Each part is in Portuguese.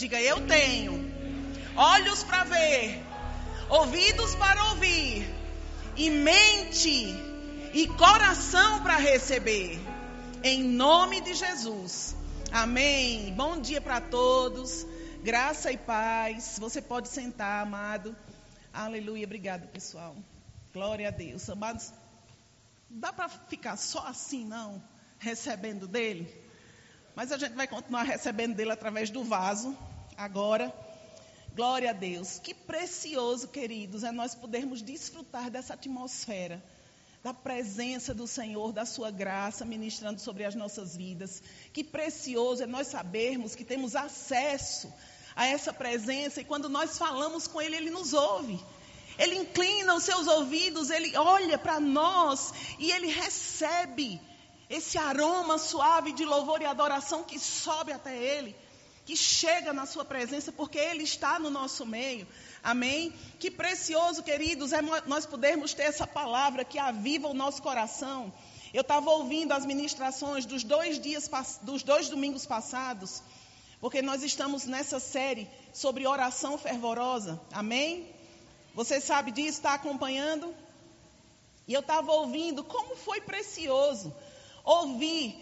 Diga, eu tenho olhos para ver, ouvidos para ouvir, e mente e coração para receber. Em nome de Jesus. Amém. Bom dia para todos. Graça e paz. Você pode sentar, amado. Aleluia. Obrigado, pessoal. Glória a Deus. Amados, dá para ficar só assim, não? Recebendo dele? Mas a gente vai continuar recebendo dele através do vaso. Agora. Glória a Deus. Que precioso, queridos, é nós podermos desfrutar dessa atmosfera, da presença do Senhor, da sua graça ministrando sobre as nossas vidas. Que precioso é nós sabermos que temos acesso a essa presença e quando nós falamos com Ele, Ele nos ouve. Ele inclina os seus ouvidos, ele olha para nós e ele recebe esse aroma suave de louvor e adoração que sobe até ele que chega na sua presença, porque Ele está no nosso meio. Amém? Que precioso, queridos, é nós podermos ter essa palavra que aviva o nosso coração. Eu estava ouvindo as ministrações dos dois dias, dos dois domingos passados, porque nós estamos nessa série sobre oração fervorosa. Amém? Você sabe disso, está acompanhando? E eu estava ouvindo como foi precioso ouvir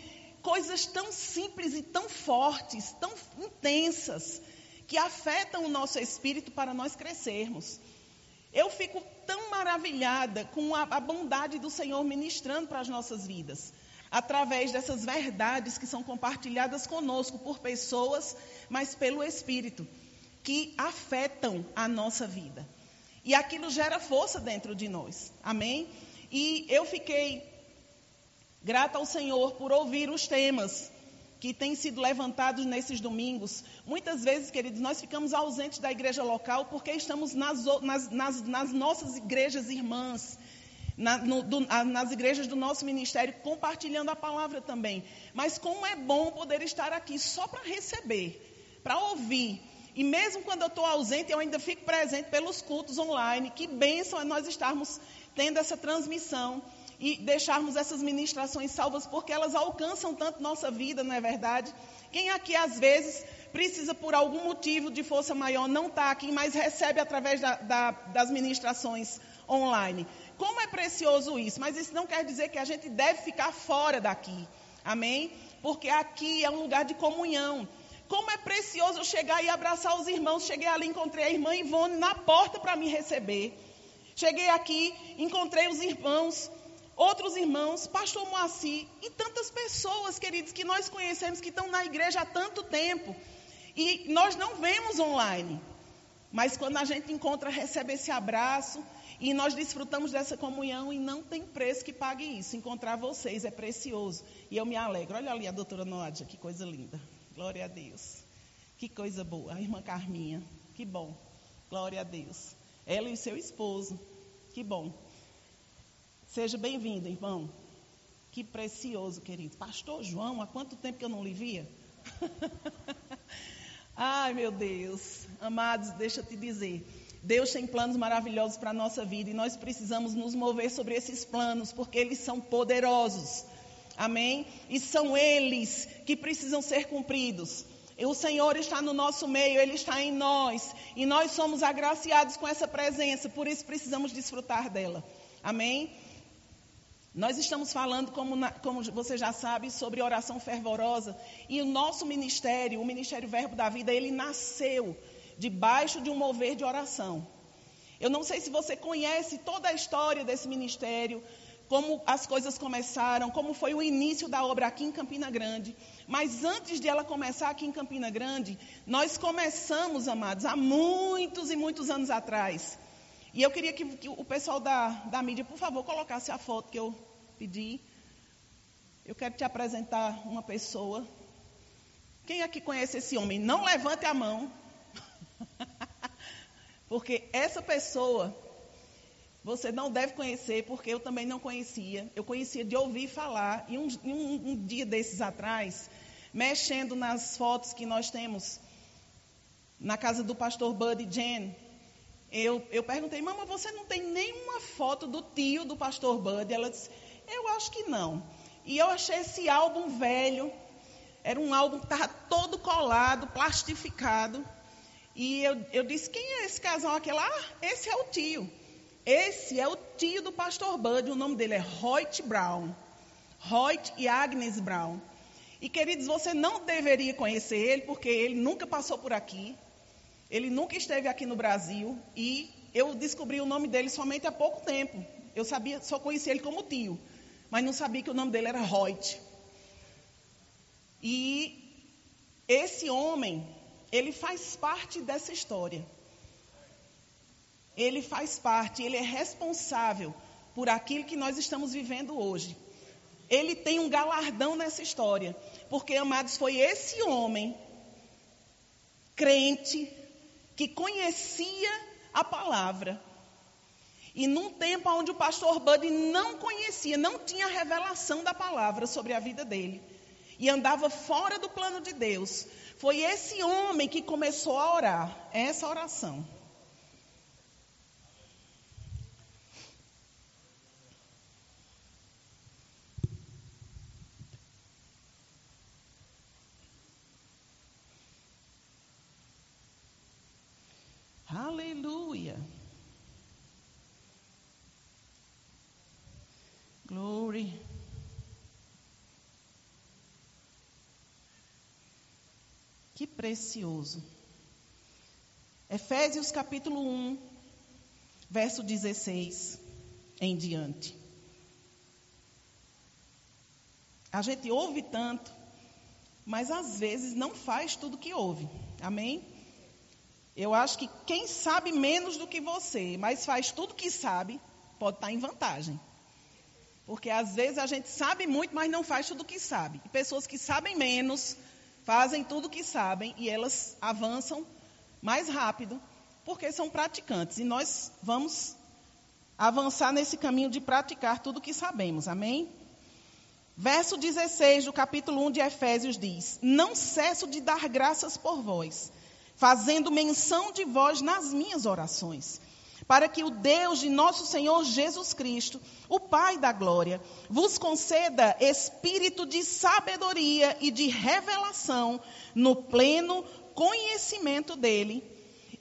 coisas tão simples e tão fortes, tão intensas, que afetam o nosso espírito para nós crescermos. Eu fico tão maravilhada com a, bondade do Senhor ministrando para as nossas vidas, através dessas verdades que são compartilhadas conosco por pessoas, mas pelo Espírito, que afetam a nossa vida. E aquilo gera força dentro de nós. Amém? E eu fiquei Grata ao Senhor por ouvir os temas que têm sido levantados nesses domingos. Muitas vezes, queridos, nós ficamos ausentes da igreja local porque estamos nas, nas, nas, nas nossas igrejas irmãs, na, no, do, nas igrejas do nosso ministério, compartilhando a palavra também. Mas como é bom poder estar aqui só para receber, para ouvir. E mesmo quando eu estou ausente, eu ainda fico presente pelos cultos online. Que bênção é nós estarmos tendo essa transmissão e deixarmos essas ministrações salvas, porque elas alcançam tanto nossa vida, não é verdade? Quem aqui às vezes precisa por algum motivo de força maior não está aqui, mas recebe através da, da, das ministrações online. Como é precioso isso, mas isso não quer dizer que a gente deve ficar fora daqui, amém? Porque aqui é um lugar de comunhão. Como é precioso chegar e abraçar os irmãos. Cheguei ali, encontrei a irmã Ivone na porta para me receber. Cheguei aqui, encontrei os irmãos outros irmãos, pastor Moacir e tantas pessoas, queridos, que nós conhecemos que estão na igreja há tanto tempo e nós não vemos online. Mas quando a gente encontra, recebe esse abraço e nós desfrutamos dessa comunhão e não tem preço que pague isso. Encontrar vocês é precioso e eu me alegro. Olha ali a doutora Nódia, que coisa linda. Glória a Deus. Que coisa boa. A irmã Carminha, que bom. Glória a Deus. Ela e seu esposo, que bom. Seja bem-vindo, irmão. Que precioso, querido. Pastor João, há quanto tempo que eu não lhe via? Ai, meu Deus. Amados, deixa eu te dizer. Deus tem planos maravilhosos para a nossa vida e nós precisamos nos mover sobre esses planos, porque eles são poderosos. Amém? E são eles que precisam ser cumpridos. O Senhor está no nosso meio, Ele está em nós. E nós somos agraciados com essa presença, por isso precisamos desfrutar dela. Amém? Nós estamos falando, como, na, como, você já sabe, sobre oração fervorosa. E o nosso ministério, o Ministério Verbo da Vida, ele nasceu debaixo de um mover de oração. Eu não sei se você conhece toda a história desse ministério, como as coisas começaram, como foi o início da obra aqui em Campina Grande. Mas antes de ela começar aqui em Campina Grande, nós começamos, amados, há muitos e muitos anos atrás. E eu queria que, que o pessoal da, da mídia, por favor, colocasse a foto que eu pedir. Eu quero te apresentar uma pessoa. Quem aqui conhece esse homem? Não levante a mão. porque essa pessoa você não deve conhecer, porque eu também não conhecia. Eu conhecia de ouvir falar. E um, um, um dia desses atrás, mexendo nas fotos que nós temos na casa do pastor Buddy Jen, eu, eu perguntei, mamãe, você não tem nenhuma foto do tio do pastor Buddy? Ela disse, eu acho que não. E eu achei esse álbum velho, Era um álbum que estava todo colado, plastificado. E eu, eu disse: quem é esse casal aqui? Ah, esse é o tio. Esse é o tio do pastor Bud, o nome dele é Hoyt Brown. Hoyt e Agnes Brown. E queridos, você não deveria conhecer ele, porque ele nunca passou por aqui. Ele nunca esteve aqui no Brasil. E eu descobri o nome dele somente há pouco tempo. Eu sabia, só conhecia ele como tio, mas não sabia que o nome dele era Hoyt. E esse homem, ele faz parte dessa história. Ele faz parte, ele é responsável por aquilo que nós estamos vivendo hoje. Ele tem um galardão nessa história, porque, amados, foi esse homem, crente, que conhecia a palavra. E num tempo onde o pastor Bud não conhecia, não tinha revelação da palavra sobre a vida dele, e andava fora do plano de Deus, foi esse homem que começou a orar essa oração. Aleluia. Glory. Que precioso. Efésios capítulo 1, verso 16 em diante. A gente ouve tanto, mas às vezes não faz tudo que ouve. Amém? Eu acho que quem sabe menos do que você, mas faz tudo que sabe, pode estar em vantagem. Porque às vezes a gente sabe muito, mas não faz tudo que sabe. E pessoas que sabem menos, fazem tudo o que sabem e elas avançam mais rápido, porque são praticantes. E nós vamos avançar nesse caminho de praticar tudo o que sabemos. Amém? Verso 16 do capítulo 1 de Efésios diz: Não cesso de dar graças por vós fazendo menção de vós nas minhas orações, para que o Deus de nosso Senhor Jesus Cristo, o Pai da glória, vos conceda espírito de sabedoria e de revelação no pleno conhecimento dele,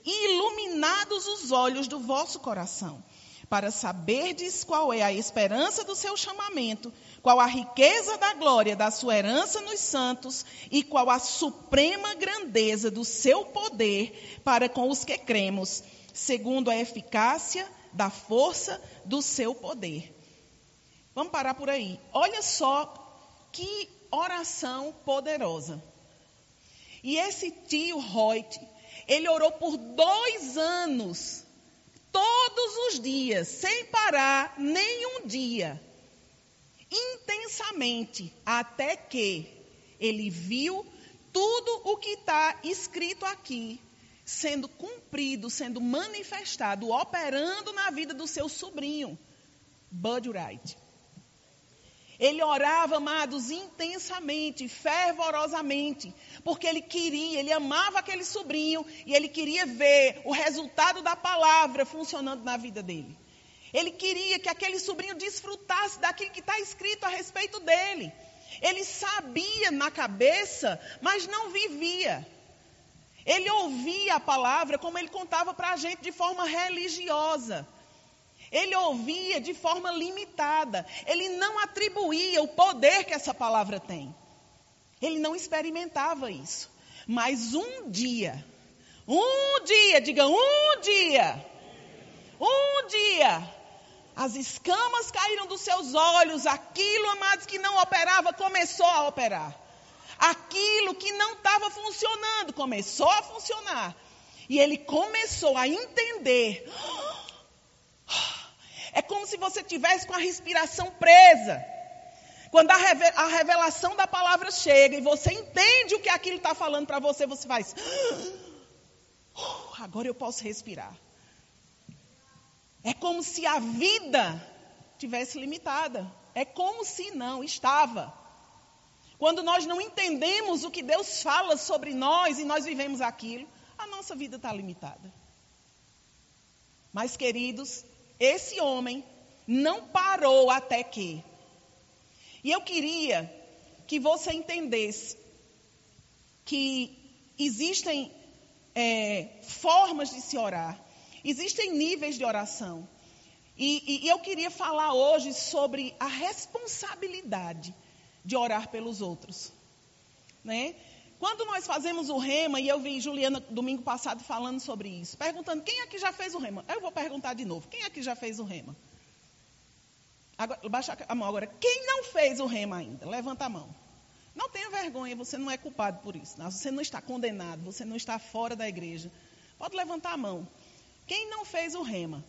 e iluminados os olhos do vosso coração, para saberdes qual é a esperança do seu chamamento qual a riqueza da glória da sua herança nos santos e qual a suprema grandeza do seu poder para com os que cremos, segundo a eficácia da força do seu poder. Vamos parar por aí. Olha só que oração poderosa. E esse tio Reut, ele orou por dois anos, todos os dias, sem parar nenhum dia intensamente, até que ele viu tudo o que está escrito aqui sendo cumprido, sendo manifestado, operando na vida do seu sobrinho, Bud Wright. Ele orava, amados, intensamente, fervorosamente, porque ele queria, ele amava aquele sobrinho e ele queria ver o resultado da palavra funcionando na vida dele. Ele queria que aquele sobrinho desfrutasse daquilo que está escrito a respeito dele. Ele sabia na cabeça, mas não vivia. Ele ouvia a palavra como ele contava para a gente de forma religiosa. Ele ouvia de forma limitada. Ele não atribuía o poder que essa palavra tem. Ele não experimentava isso. Mas um dia, um dia, diga um dia, um dia, as escamas caíram dos seus olhos, aquilo, amados, que não operava, começou a operar. Aquilo que não estava funcionando, começou a funcionar. E ele começou a entender. É como se você tivesse com a respiração presa. Quando a revelação da palavra chega e você entende o que aquilo está falando para você, você faz. Agora eu posso respirar. É como se a vida tivesse limitada. É como se não estava. Quando nós não entendemos o que Deus fala sobre nós e nós vivemos aquilo, a nossa vida está limitada. Mas, queridos, esse homem não parou até que. E eu queria que você entendesse que existem é, formas de se orar, existem níveis de oração. E, e, eu queria falar hoje sobre a responsabilidade de orar pelos outros. Né? Quando nós fazemos o rema, e eu vi Juliana domingo passado falando sobre isso, perguntando quem aqui já fez o rema. Eu vou perguntar de novo: quem aqui já fez o rema? Agora, baixa a mão agora. Quem não fez o rema ainda? Levanta a mão. Não tenha vergonha, você não é culpado por isso. Não? Você não está condenado, você não está fora da igreja. Pode levantar a mão. Quem não fez o rema?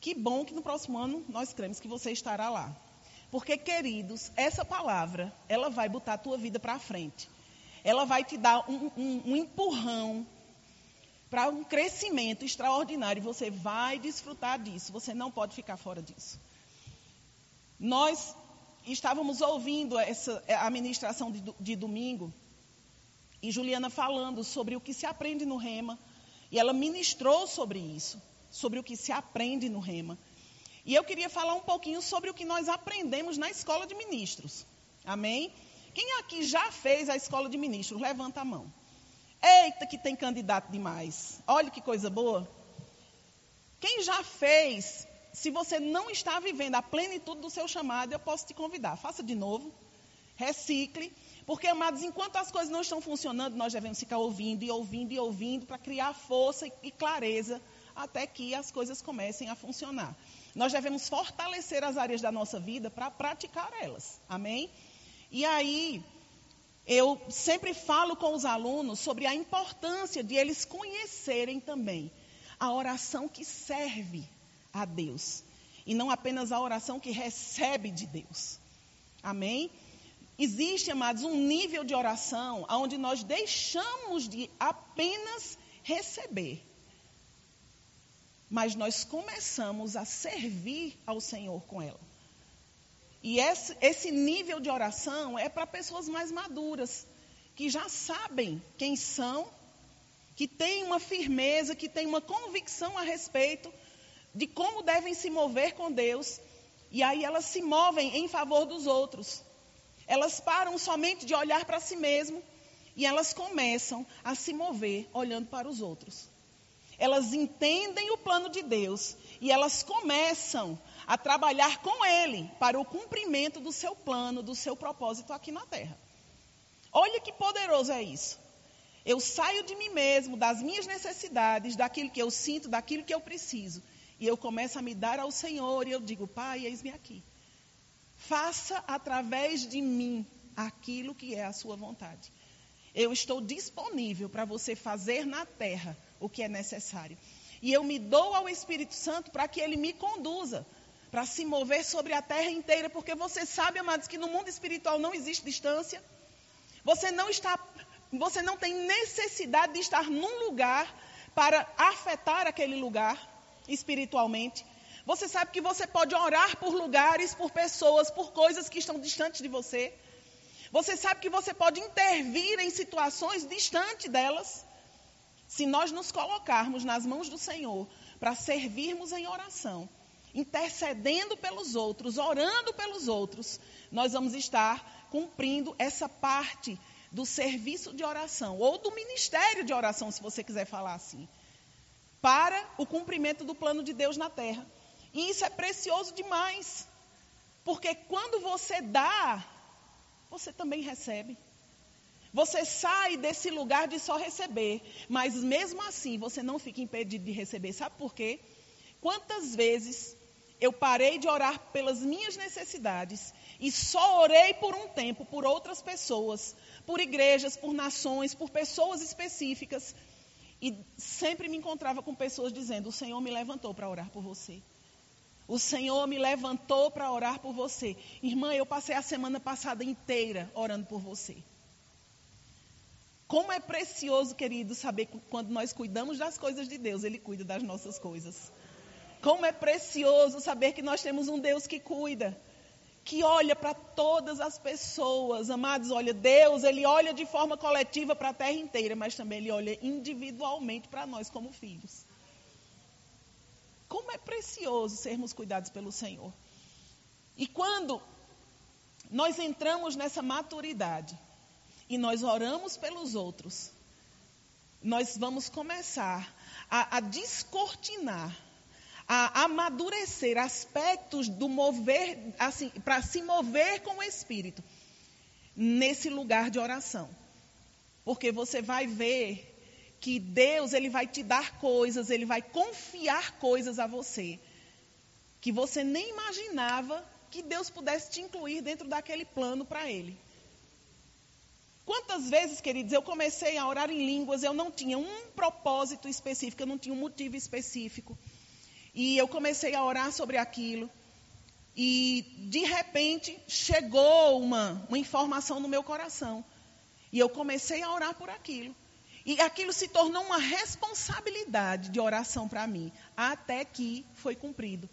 Que bom que no próximo ano nós cremos que você estará lá. Porque, queridos, essa palavra, ela vai botar a tua vida para frente. Ela vai te dar um, um, um empurrão para um crescimento extraordinário. Você vai desfrutar disso. Você não pode ficar fora disso. Nós estávamos ouvindo essa a ministração de, de domingo e Juliana falando sobre o que se aprende no rema. E ela ministrou sobre isso, sobre o que se aprende no rema. E eu queria falar um pouquinho sobre o que nós aprendemos na escola de ministros. Amém? Quem aqui já fez a escola de ministros? Levanta a mão. Eita, que tem candidato demais. Olha que coisa boa. Quem já fez, se você não está vivendo a plenitude do seu chamado, eu posso te convidar. Faça de novo. Recicle. Porque, amados, enquanto as coisas não estão funcionando, nós devemos ficar ouvindo e ouvindo e ouvindo para criar força e clareza até que as coisas comecem a funcionar. Nós devemos fortalecer as áreas da nossa vida para praticar elas. Amém? E aí, eu sempre falo com os alunos sobre a importância de eles conhecerem também a oração que serve a Deus. E não apenas a oração que recebe de Deus. Amém? Existe, amados, um nível de oração onde nós deixamos de apenas receber mas nós começamos a servir ao Senhor com ela. E esse, nível de oração é para pessoas mais maduras, que já sabem quem são, que têm uma firmeza, que têm uma convicção a respeito de como devem se mover com Deus, e aí elas se movem em favor dos outros. Elas param somente de olhar para si mesmo e elas começam a se mover olhando para os outros elas entendem o plano de Deus e elas começam a trabalhar com Ele para o cumprimento do seu plano, do seu propósito aqui na terra. Olha que poderoso é isso. Eu saio de mim mesmo, das minhas necessidades, daquilo que eu sinto, daquilo que eu preciso. E eu começo a me dar ao Senhor e eu digo, Pai, eis-me aqui. Faça através de mim aquilo que é a sua vontade. Eu estou disponível para você fazer na terra o que é necessário. E eu me dou ao Espírito Santo para que ele me conduza, para se mover sobre a terra inteira, porque você sabe, amados, que no mundo espiritual não existe distância. Você não está, você não tem necessidade de estar num lugar para afetar aquele lugar espiritualmente. Você sabe que você pode orar por lugares, por pessoas, por coisas que estão distantes de você. Você sabe que você pode intervir em situações distantes delas. Se nós nos colocarmos nas mãos do Senhor para servirmos em oração, intercedendo pelos outros, orando pelos outros, nós vamos estar cumprindo essa parte do serviço de oração, ou do ministério de oração, se você quiser falar assim, para o cumprimento do plano de Deus na terra. E isso é precioso demais, porque quando você dá, você também recebe. Você sai desse lugar de só receber, mas mesmo assim você não fica impedido de receber. Sabe por quê? Quantas vezes eu parei de orar pelas minhas necessidades e só orei por um tempo por outras pessoas, por igrejas, por nações, por pessoas específicas, e sempre me encontrava com pessoas dizendo: O Senhor me levantou para orar por você. O Senhor me levantou para orar por você. Irmã, eu passei a semana passada inteira orando por você. Como é precioso, querido, saber quando nós cuidamos das coisas de Deus, Ele cuida das nossas coisas. Como é precioso saber que nós temos um Deus que cuida, que olha para todas as pessoas. Amados, olha, Deus, Ele olha de forma coletiva para a terra inteira, mas também Ele olha individualmente para nós como filhos. Como é precioso sermos cuidados pelo Senhor. E quando nós entramos nessa maturidade, e nós oramos pelos outros, nós vamos começar a, a descortinar, a amadurecer aspectos do mover, assim, para se mover com o Espírito nesse lugar de oração. Porque você vai ver que Deus ele vai te dar coisas, ele vai confiar coisas a você que você nem imaginava que Deus pudesse te incluir dentro daquele plano para ele. Quantas vezes, queridos, eu comecei a orar em línguas, eu não tinha um propósito específico, eu não tinha um motivo específico. E eu comecei a orar sobre aquilo. E, de repente, chegou uma, uma informação no meu coração. E eu comecei a orar por aquilo. E aquilo se tornou uma responsabilidade de oração para mim, até que foi cumprido.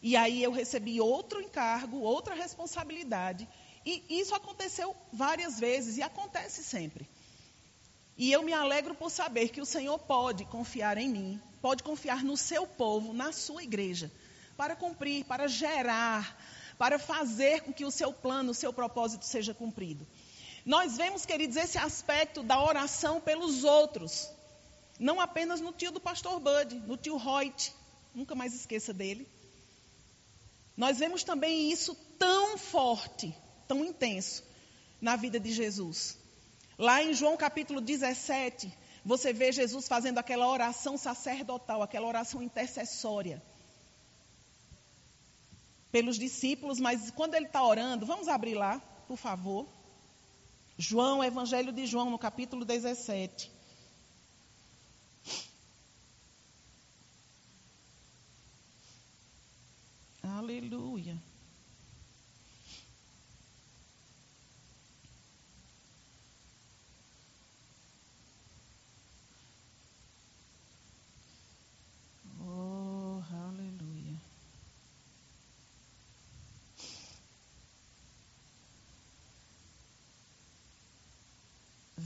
E aí eu recebi outro encargo, outra responsabilidade. E isso aconteceu várias vezes e acontece sempre. E eu me alegro por saber que o Senhor pode confiar em mim, pode confiar no seu povo, na sua igreja, para cumprir, para gerar, para fazer com que o seu plano, o seu propósito seja cumprido. Nós vemos, queridos, esse aspecto da oração pelos outros. Não apenas no tio do pastor Bud, no tio Reut. Nunca mais esqueça dele. Nós vemos também isso tão forte, tão intenso na vida de Jesus. Lá em João capítulo 17, você vê Jesus fazendo aquela oração sacerdotal, aquela oração intercessória pelos discípulos, mas quando ele está orando, vamos abrir lá, por favor. João, Evangelho de João, no capítulo 17. Aleluia.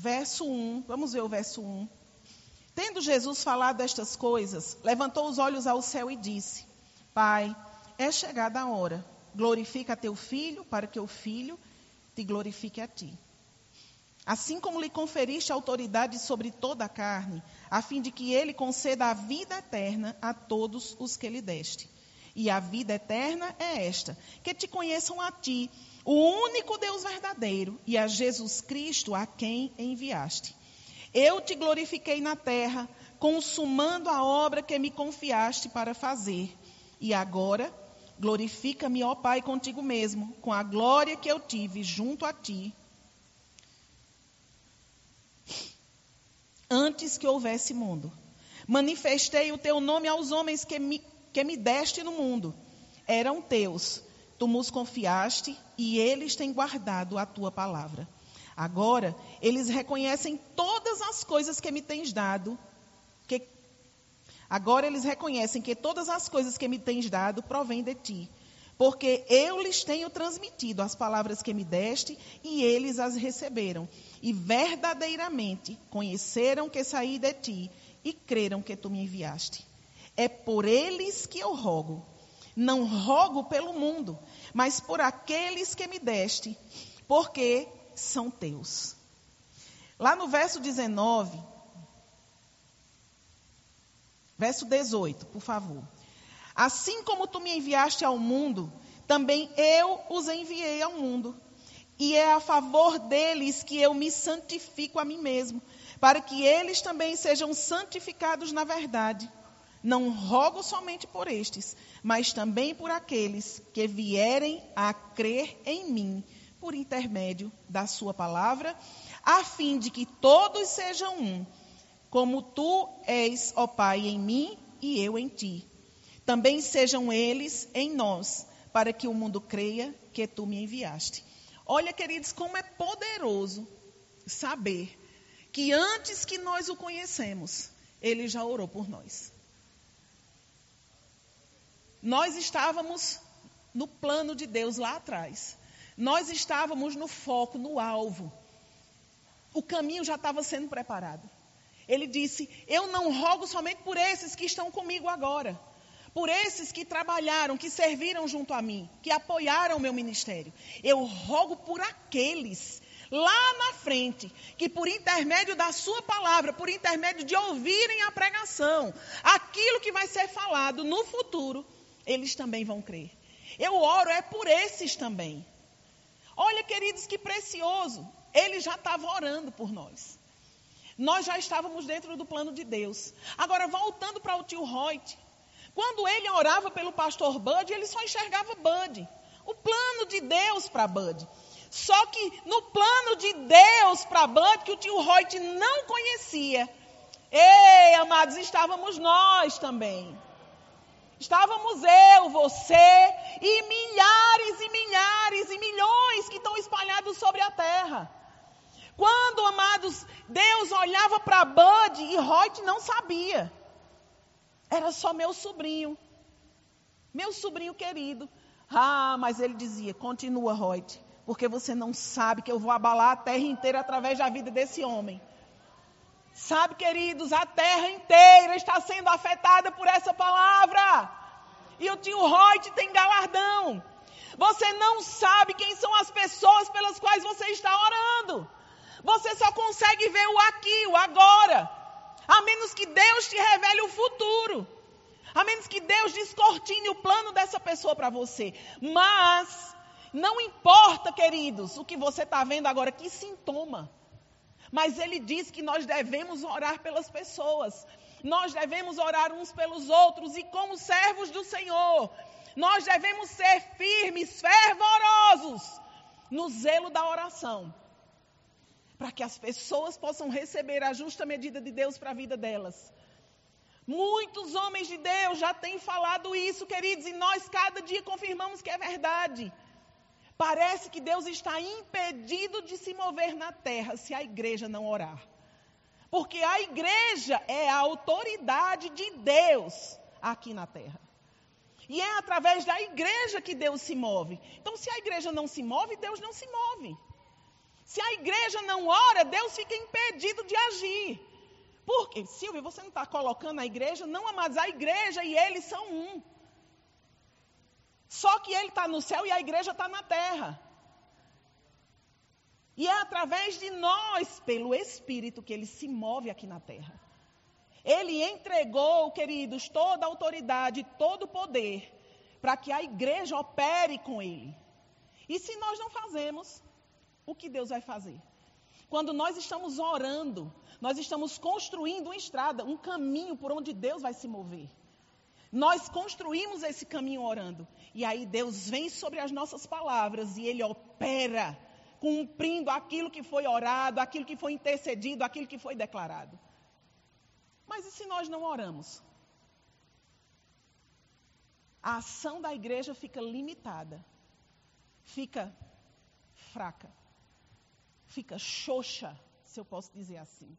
Verso 1, vamos ver o verso 1. Tendo Jesus falado estas coisas, levantou os olhos ao céu e disse: Pai, é chegada a hora. Glorifica teu filho, para que o filho te glorifique a ti. Assim como lhe conferiste autoridade sobre toda a carne, a fim de que ele conceda a vida eterna a todos os que lhe deste. E a vida eterna é esta: que te conheçam a ti, o único Deus verdadeiro, e a Jesus Cristo a quem enviaste. Eu te glorifiquei na terra, consumando a obra que me confiaste para fazer. E agora, glorifica-me, ó Pai, contigo mesmo, com a glória que eu tive junto a ti, antes que houvesse mundo. Manifestei o teu nome aos homens que me, que me deste no mundo. Eram teus Tu nos confiaste e eles têm guardado a tua palavra. Agora, eles reconhecem todas as coisas que me tens dado. Que... Agora eles reconhecem que todas as coisas que me tens dado provêm de ti. Porque eu lhes tenho transmitido as palavras que me deste e eles as receberam. E verdadeiramente conheceram que saí de ti e creram que tu me enviaste. É por eles que eu rogo. Não rogo pelo mundo, mas por aqueles que me deste, porque são teus. Lá no verso 19, verso 18, por favor. Assim como tu me enviaste ao mundo, também eu os enviei ao mundo. E é a favor deles que eu me santifico a mim mesmo, para que eles também sejam santificados na verdade. Não rogo somente por estes, mas também por aqueles que vierem a crer em mim por intermédio da sua palavra, a fim de que todos sejam um, como tu és, ó Pai, em mim e eu em ti. Também sejam eles em nós, para que o mundo creia que tu me enviaste. Olha, queridos, como é poderoso saber que antes que nós o conhecemos, ele já orou por nós. Nós estávamos no plano de Deus lá atrás. Nós estávamos no foco, no alvo. O caminho já estava sendo preparado. Ele disse: Eu não rogo somente por esses que estão comigo agora, por esses que trabalharam, que serviram junto a mim, que apoiaram o meu ministério. Eu rogo por aqueles lá na frente, que por intermédio da sua palavra, por intermédio de ouvirem a pregação, aquilo que vai ser falado no futuro, eles também vão crer. Eu oro é por esses também. Olha, queridos, que precioso. Ele já estava orando por nós. Nós já estávamos dentro do plano de Deus. Agora, voltando para o tio Reut, quando ele orava pelo pastor Bud, ele só enxergava Bud. O plano de Deus para Bud. Só que no plano de Deus para Bud, que o tio Reut não conhecia, ei, amados, estávamos nós também. Estávamos eu, você e milhares e milhares e milhões que estão espalhados sobre a terra. Quando, amados, Deus olhava para Bud e Reut não sabia. Era só meu sobrinho. Meu sobrinho querido. Ah, mas ele dizia: continua, Reut, porque você não sabe que eu vou abalar a terra inteira através da vida desse homem. Sabe, queridos, a terra inteira está sendo afetada por essa palavra. E o tio Reut tem galardão. Você não sabe quem são as pessoas pelas quais você está orando. Você só consegue ver o aqui, o agora. A menos que Deus te revele o futuro. A menos que Deus descortine o plano dessa pessoa para você. Mas, não importa, queridos, o que você está vendo agora, que sintoma. Mas ele diz que nós devemos orar pelas pessoas. Nós devemos orar uns pelos outros e como servos do Senhor. Nós devemos ser firmes, fervorosos no zelo da oração para que as pessoas possam receber a justa medida de Deus para a vida delas. Muitos homens de Deus já têm falado isso, queridos, e nós cada dia confirmamos que é verdade. Parece que Deus está impedido de se mover na terra se a igreja não orar. Porque a igreja é a autoridade de Deus aqui na terra. E é através da igreja que Deus se move. Então, se a igreja não se move, Deus não se move. Se a igreja não ora, Deus fica impedido de agir. Por quê? Silvia, você não está colocando a igreja? Não, mas a igreja e ele são um. Só que ele está no céu e a igreja está na terra. E é através de nós, pelo Espírito, que ele se move aqui na terra. Ele entregou, queridos, toda a autoridade, todo o poder, para que a igreja opere com ele. E se nós não fazemos, o que Deus vai fazer? Quando nós estamos orando, nós estamos construindo uma estrada, um caminho por onde Deus vai se mover. Nós construímos esse caminho orando. E aí Deus vem sobre as nossas palavras e Ele opera, cumprindo aquilo que foi orado, aquilo que foi intercedido, aquilo que foi declarado. Mas e se nós não oramos? A ação da igreja fica limitada, fica fraca fica xoxa, se eu posso dizer assim,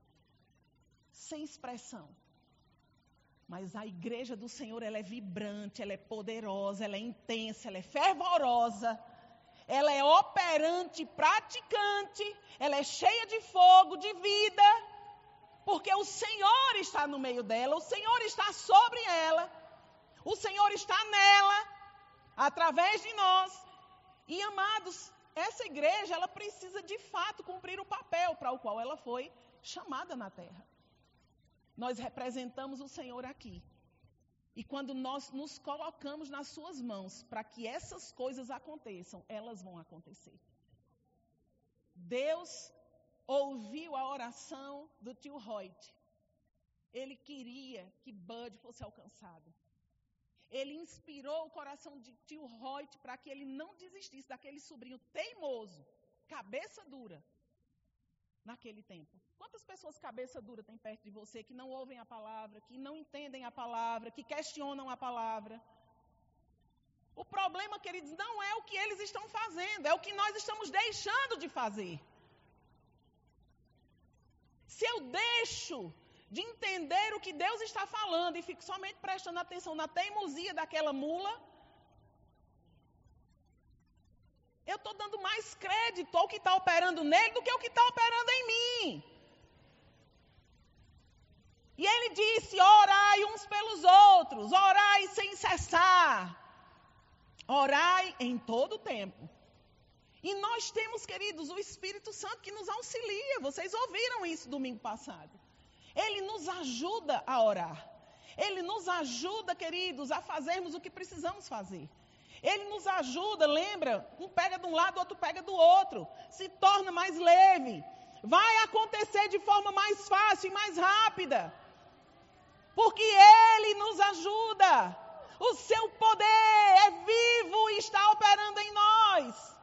sem expressão. Mas a igreja do Senhor, ela é vibrante, ela é poderosa, ela é intensa, ela é fervorosa, ela é operante, praticante, ela é cheia de fogo, de vida, porque o Senhor está no meio dela, o Senhor está sobre ela, o Senhor está nela, através de nós. E amados, essa igreja, ela precisa de fato cumprir o papel para o qual ela foi chamada na terra. Nós representamos o Senhor aqui. E quando nós nos colocamos nas suas mãos para que essas coisas aconteçam, elas vão acontecer. Deus ouviu a oração do tio Reut. Ele queria que Bud fosse alcançado ele inspirou o coração de tio Reut para que ele não desistisse daquele sobrinho teimoso, cabeça dura, naquele tempo. Quantas pessoas cabeça dura tem perto de você que não ouvem a palavra, que não entendem a palavra, que questionam a palavra? O problema, queridos, não é o que eles estão fazendo, é o que nós estamos deixando de fazer. Se eu deixo de entender o que Deus está falando e fico somente prestando atenção na teimosia daquela mula, eu estou dando mais crédito ao que está operando nele do que ao que está operando em mim. E ele disse: orai uns pelos outros, orai sem cessar, orai em todo o tempo. E nós temos, queridos, o Espírito Santo que nos auxilia. Vocês ouviram isso domingo passado. Ele nos ajuda a orar. Ele nos ajuda, queridos, a fazermos o que precisamos fazer. Ele nos ajuda, lembra? Um pega de um lado, outro pega do outro. Se torna mais leve. Vai acontecer de forma mais fácil e mais rápida. Porque Ele nos ajuda. O seu poder é vivo e está operando em nós.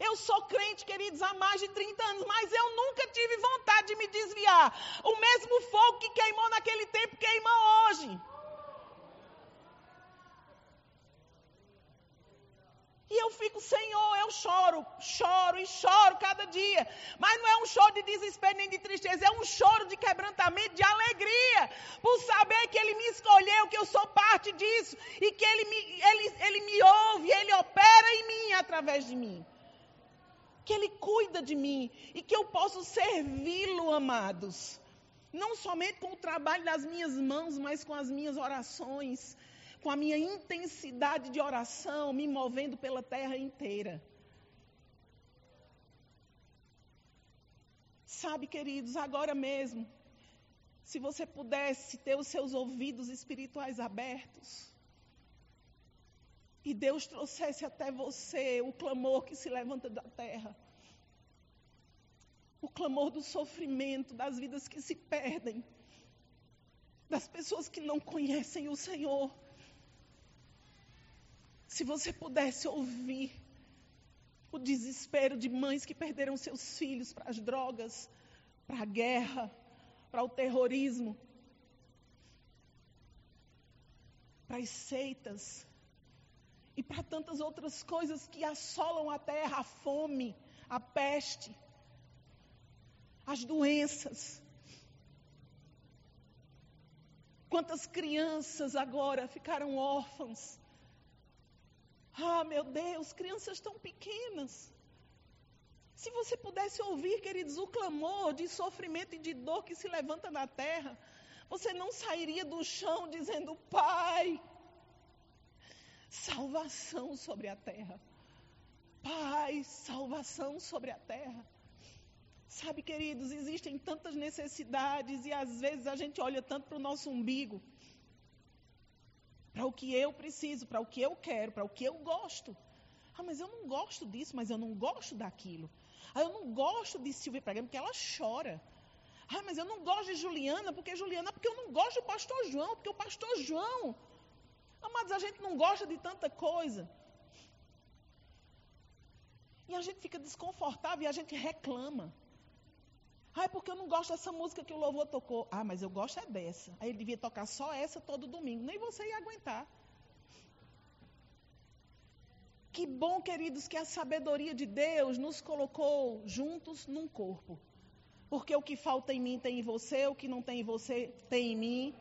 Eu sou crente, queridos, há mais de 30 anos, mas eu nunca tive vontade de me desviar. O mesmo fogo que queimou naquele tempo queima hoje. E eu fico, Senhor, eu choro, choro e choro cada dia. Mas não é um choro de desespero nem de tristeza, é um choro de quebrantamento, de alegria, por saber que Ele me escolheu, que eu sou parte disso, e que Ele me, ele, ele me ouve, Ele opera em mim através de mim que Ele cuida de mim e que eu posso servi-lo, amados. Não somente com o trabalho das minhas mãos, mas com as minhas orações, com a minha intensidade de oração, me movendo pela terra inteira. Sabe, queridos, agora mesmo, se você pudesse ter os seus ouvidos espirituais abertos, e Deus trouxesse até você o clamor que se levanta da terra. O clamor do sofrimento, das vidas que se perdem, das pessoas que não conhecem o Senhor. Se você pudesse ouvir o desespero de mães que perderam seus filhos para as drogas, para a guerra, para o terrorismo, para as seitas, e para tantas outras coisas que assolam a terra, a fome, a peste, as doenças. Quantas crianças agora ficaram órfãs? Ah, meu Deus, crianças tão pequenas. Se você pudesse ouvir, queridos, o clamor de sofrimento e de dor que se levanta na terra, você não sairia do chão dizendo: Pai, salvação sobre a terra. Paz, salvação sobre a terra. Sabe, queridos, existem tantas necessidades e às vezes a gente olha tanto para o nosso umbigo, para o que eu preciso, para o que eu quero, para o que eu gosto. Ah, mas eu não gosto disso, mas eu não gosto daquilo. Ah, eu não gosto de Silvia Pregama porque ela chora. Ah, mas eu não gosto de Juliana porque Juliana, porque eu não gosto do pastor João, porque o pastor João Amados, a gente não gosta de tanta coisa. E a gente fica desconfortável e a gente reclama. É porque eu não gosto dessa música que o louvor tocou. Ah, mas eu gosto é dessa. Aí ele devia tocar só essa todo domingo. Nem você ia aguentar. Que bom, queridos, que a sabedoria de Deus nos colocou juntos num corpo. Porque o que falta em mim tem em você, o que não tem em você tem em mim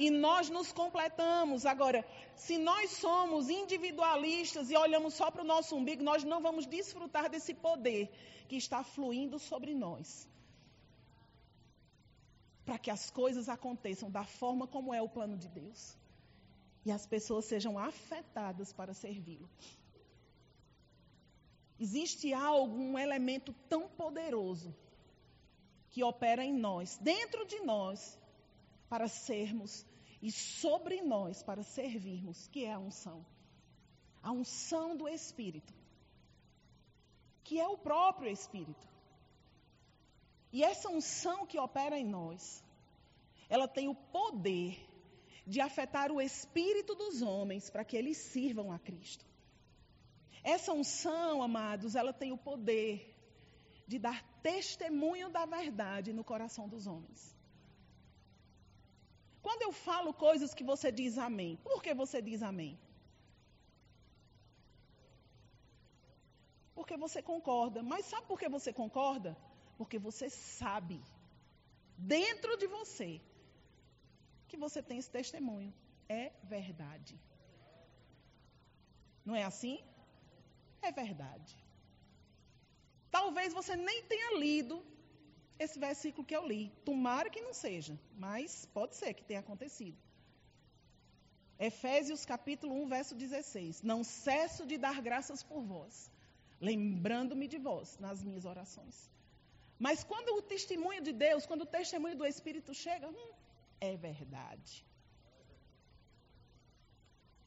e nós nos completamos. Agora, se nós somos individualistas e olhamos só para o nosso umbigo, nós não vamos desfrutar desse poder que está fluindo sobre nós. Para que as coisas aconteçam da forma como é o plano de Deus. E as pessoas sejam afetadas para servi-lo. Existe algo, um elemento tão poderoso que opera em nós, dentro de nós, para sermos e sobre nós para servirmos, que é a unção. A unção do Espírito, que é o próprio Espírito. E essa unção que opera em nós, ela tem o poder de afetar o espírito dos homens para que eles sirvam a Cristo. Essa unção, amados, ela tem o poder de dar testemunho da verdade no coração dos homens. Quando eu falo coisas que você diz amém, por que você diz amém? Porque você concorda. Mas sabe por que você concorda? Porque você sabe, dentro de você, que você tem esse testemunho. É verdade. Não é assim? É verdade. Talvez você nem tenha lido esse versículo que eu li. Tomara que não seja, mas pode ser que tenha acontecido. Efésios capítulo 1, verso 16. Não cesso de dar graças por vós, lembrando-me de vós nas minhas orações. Mas quando o testemunho de Deus, quando o testemunho do Espírito chega, hum, é verdade.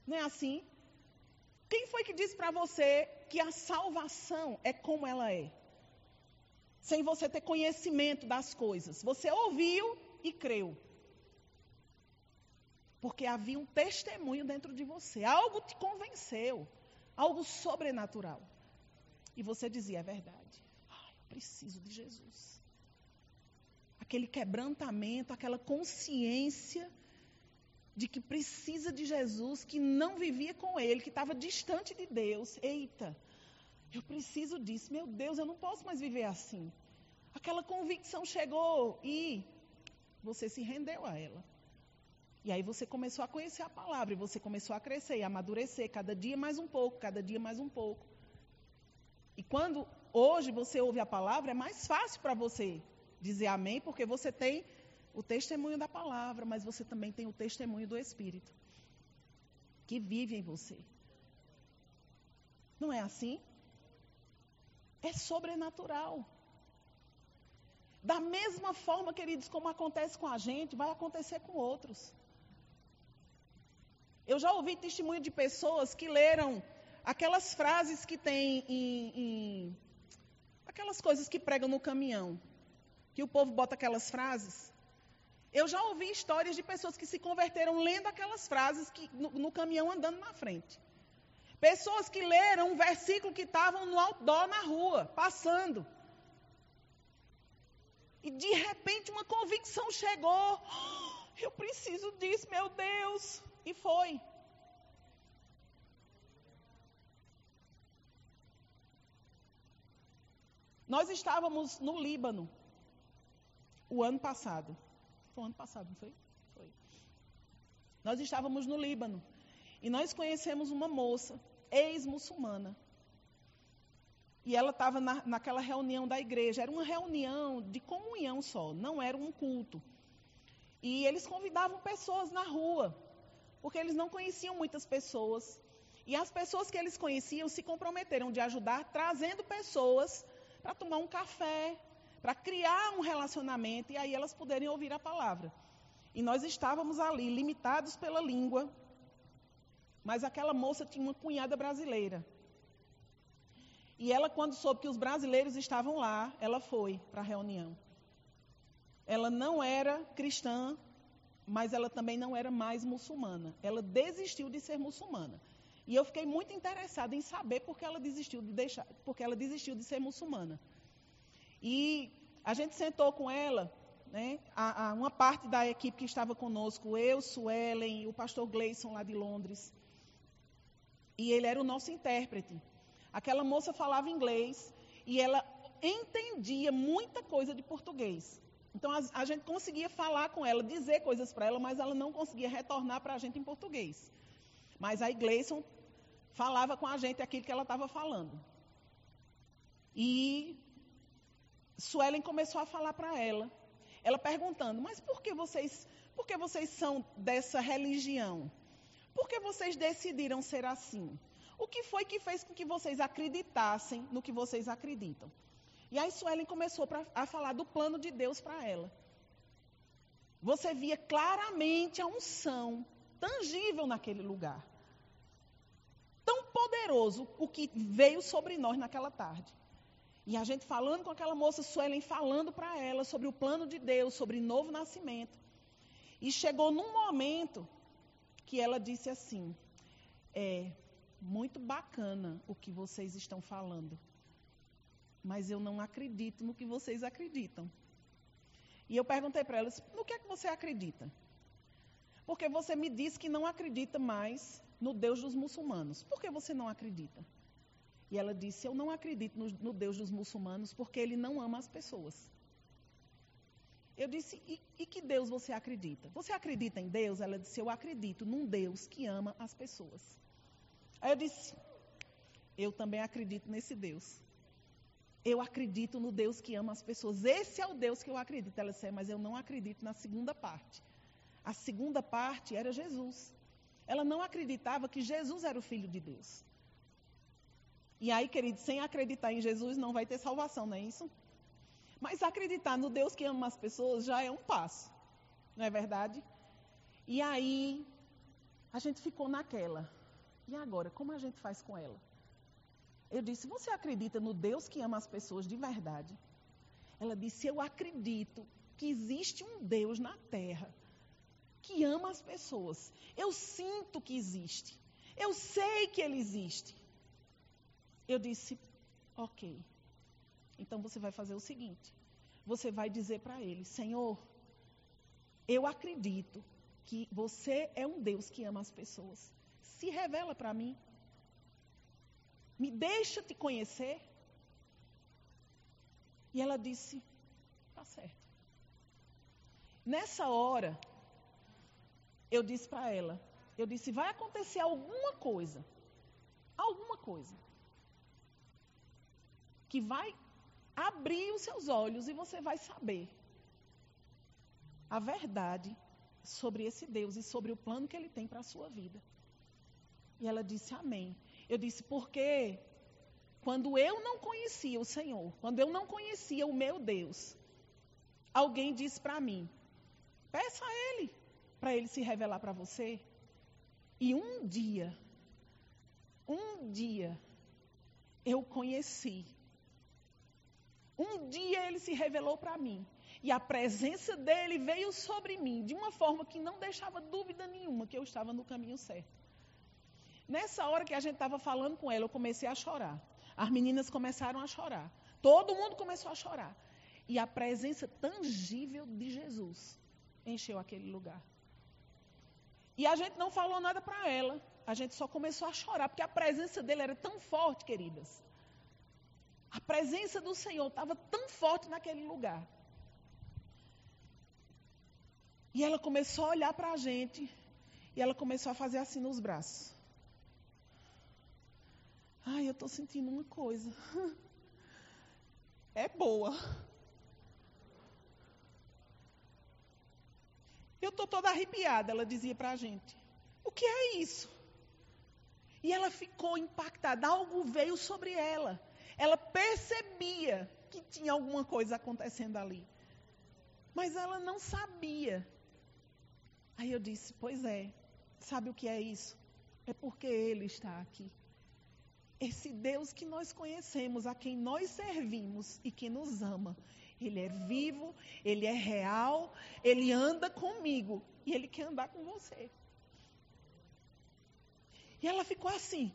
Não é assim? Quem foi que disse para você que a salvação é como ela é? Sem você ter conhecimento das coisas. Você ouviu e creu. Porque havia um testemunho dentro de você. Algo te convenceu. Algo sobrenatural. E você dizia: é verdade. Preciso de Jesus. Aquele quebrantamento, aquela consciência de que precisa de Jesus, que não vivia com ele, que estava distante de Deus. Eita, eu preciso disso. Meu Deus, eu não posso mais viver assim. Aquela convicção chegou e você se rendeu a ela. E aí você começou a conhecer a palavra, e você começou a crescer e amadurecer, cada dia mais um pouco, cada dia mais um pouco. E quando hoje você ouve a palavra, é mais fácil para você dizer amém, porque você tem o testemunho da palavra, mas você também tem o testemunho do Espírito, que vive em você. Não é assim? É sobrenatural. Da mesma forma, queridos, como acontece com a gente, vai acontecer com outros. Eu já ouvi testemunho de pessoas que leram aquelas frases que tem em, em, aquelas coisas que pregam no caminhão, que o povo bota aquelas frases. Eu já ouvi histórias de pessoas que se converteram lendo aquelas frases que, no, no caminhão andando na frente. Pessoas que leram um versículo que estavam no outdoor na rua, passando. E de repente uma convicção chegou. Eu preciso disso, meu Deus. E foi. Nós estávamos no Líbano o ano passado. Foi o ano passado, não foi? Foi. Nós estávamos no Líbano e nós conhecemos uma moça, ex-muçulmana. E ela estava na, naquela reunião da igreja. Era uma reunião de comunhão só, não era um culto. E eles convidavam pessoas na rua, porque eles não conheciam muitas pessoas. E as pessoas que eles conheciam se comprometeram de ajudar, trazendo pessoas para tomar um café, para criar um relacionamento e aí elas puderem ouvir a palavra. E nós estávamos ali, limitados pela língua, mas aquela moça tinha uma cunhada brasileira. E ela, quando soube que os brasileiros estavam lá, ela foi para a reunião. Ela não era cristã, mas ela também não era mais muçulmana. Ela desistiu de ser muçulmana. E eu fiquei muito interessada em saber por que ela desistiu de deixar, porque ela desistiu de ser muçulmana. E a gente sentou com ela, né, a, a uma parte da equipe que estava conosco, eu, Suelen, o pastor Gleison lá de Londres. E ele era o nosso intérprete. Aquela moça falava inglês e ela entendia muita coisa de português. Então a, a gente conseguia falar com ela, dizer coisas para ela, mas ela não conseguia retornar para a gente em português. Mas a Gleison falava com a gente aquilo que ela estava falando. E Suelen começou a falar para ela. Ela perguntando: "Mas por que vocês, por que vocês são dessa religião? Por que vocês decidiram ser assim? O que foi que fez com que vocês acreditassem no que vocês acreditam?" E aí Suelen começou pra, a falar do plano de Deus para ela. Você via claramente a unção tangível naquele lugar. Tão poderoso o que veio sobre nós naquela tarde. E a gente falando com aquela moça Suelen, falando para ela sobre o plano de Deus, sobre novo nascimento. E chegou num momento que ela disse assim: É muito bacana o que vocês estão falando mas eu não acredito no que vocês acreditam. E eu perguntei para elas: no que é que você acredita? Porque você me disse que não acredita mais no Deus dos muçulmanos. Por que você não acredita? E ela disse: Eu não acredito no, no Deus dos muçulmanos porque ele não ama as pessoas. Eu disse: e, e que Deus você acredita? Você acredita em Deus? Ela disse: Eu acredito num Deus que ama as pessoas. Aí eu disse: Eu também acredito nesse Deus. Eu acredito no Deus que ama as pessoas. Esse é o Deus que eu acredito. Ela disse, é, mas eu não acredito na segunda parte. A segunda parte era Jesus. Ela não acreditava que Jesus era o Filho de Deus. E aí, querido, sem acreditar em Jesus não vai ter salvação, não é isso? Mas acreditar no Deus que ama as pessoas já é um passo, não é verdade? E aí, a gente ficou naquela. E agora, como a gente faz com ela? Eu disse: Você acredita no Deus que ama as pessoas de verdade? Ela disse: Eu acredito que existe um Deus na terra que ama as pessoas. Eu sinto que existe. Eu sei que ele existe. Eu disse: Ok. Então você vai fazer o seguinte: você vai dizer para ele: Senhor, eu acredito que você é um Deus que ama as pessoas. Se revela para mim. Me deixa te conhecer. E ela disse: Tá certo. Nessa hora, eu disse para ela: Eu disse, vai acontecer alguma coisa. Alguma coisa. Que vai abrir os seus olhos e você vai saber a verdade sobre esse Deus e sobre o plano que ele tem para a sua vida. E ela disse amém. Eu disse, porque quando eu não conhecia o Senhor, quando eu não conhecia o meu Deus, alguém disse para mim: peça a Ele para Ele se revelar para você. E um dia, um dia, eu conheci. Um dia ele se revelou para mim. E a presença dele veio sobre mim de uma forma que não deixava dúvida nenhuma que eu estava no caminho certo. Nessa hora que a gente estava falando com ela, eu comecei a chorar. As meninas começaram a chorar. Todo mundo começou a chorar. E a presença tangível de Jesus encheu aquele lugar. E a gente não falou nada para ela. A gente só começou a chorar, porque a presença dele era tão forte, queridas. A presença do Senhor estava tão forte naquele lugar. E ela começou a olhar para a gente. E ela começou a fazer assim nos braços. Ai, eu estou sentindo uma coisa. É boa. Eu estou toda arrepiada, ela dizia para a gente. O que é isso? E ela ficou impactada. Algo veio sobre ela. Ela percebia que tinha alguma coisa acontecendo ali. Mas ela não sabia. Aí eu disse: Pois é, sabe o que é isso? É porque Ele está aqui esse Deus que nós conhecemos, a quem nós servimos e que nos ama. Ele é vivo, ele é real, ele anda comigo e ele quer andar com você. E ela ficou assim.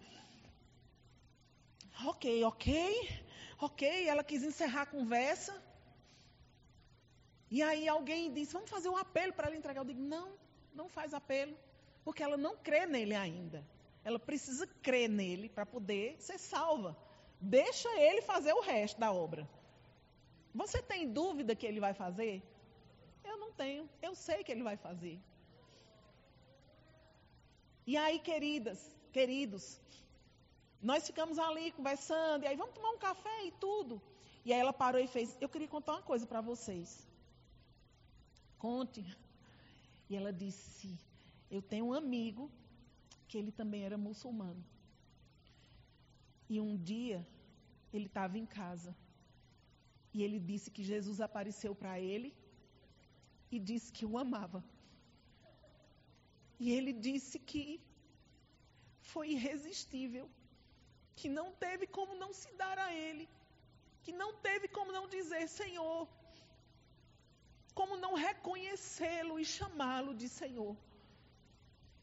Ok, ok, ok. Ela quis encerrar a conversa. E aí alguém disse: Vamos fazer um apelo para ela entregar. Eu digo: Não, não faz apelo, porque ela não crê nele ainda. Ela precisa crer nele para poder ser salva. Deixa ele fazer o resto da obra. Você tem dúvida que ele vai fazer? Eu não tenho. Eu sei que ele vai fazer. E aí, queridas, queridos, nós ficamos ali conversando, e aí vamos tomar um café e tudo. E aí ela parou e fez: Eu queria contar uma coisa para vocês. Conte. E ela disse: Eu tenho um amigo que ele também era muçulmano. E um dia ele estava em casa e ele disse que Jesus apareceu para ele e disse que o amava. E ele disse que foi irresistível, que não teve como não se dar a ele, que não teve como não dizer Senhor, como não reconhecê-lo e chamá-lo de Senhor.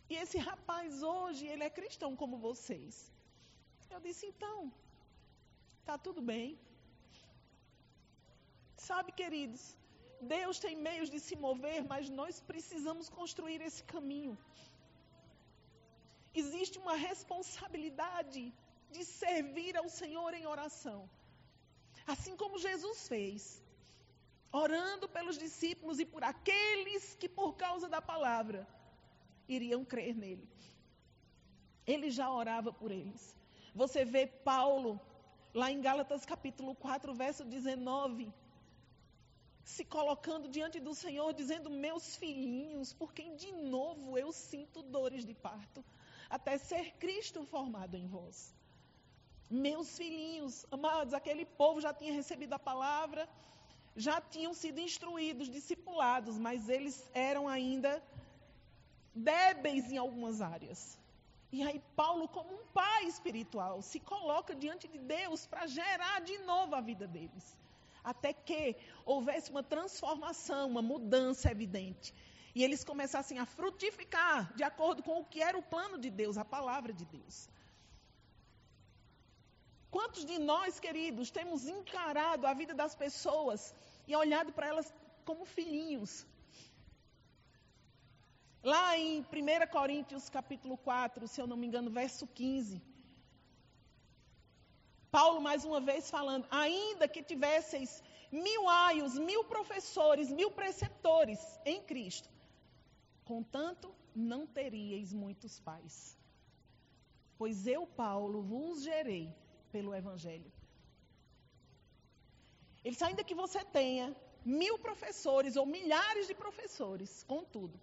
E esse rapaz hoje, ele é cristão como vocês. Eu disse, então, tá tudo bem. Sabe, queridos, Deus tem meios de se mover, mas nós precisamos construir esse caminho. Existe uma responsabilidade de servir ao Senhor em oração. Assim como Jesus fez, orando pelos discípulos e por aqueles que, por causa da palavra, iriam crer nele. Ele já orava por eles. Você vê Paulo, lá em Gálatas capítulo 4, verso 19, se colocando diante do Senhor, dizendo: Meus filhinhos, por quem de novo eu sinto dores de parto, até ser Cristo formado em vós. Meus filhinhos, amados, aquele povo já tinha recebido a palavra, já tinham sido instruídos, discipulados, mas eles eram ainda débeis em algumas áreas. E aí, Paulo, como um pai espiritual, se coloca diante de Deus para gerar de novo a vida deles. Até que houvesse uma transformação, uma mudança evidente. E eles começassem a frutificar de acordo com o que era o plano de Deus, a palavra de Deus. Quantos de nós, queridos, temos encarado a vida das pessoas e olhado para elas como filhinhos? Lá em 1 Coríntios capítulo 4, se eu não me engano, verso 15. Paulo mais uma vez falando, ainda que tivesseis mil aios, mil professores, mil preceptores em Cristo, contanto não teríeis muitos pais. Pois eu, Paulo, vos gerei pelo Evangelho. Ele diz, ainda que você tenha mil professores ou milhares de professores, contudo,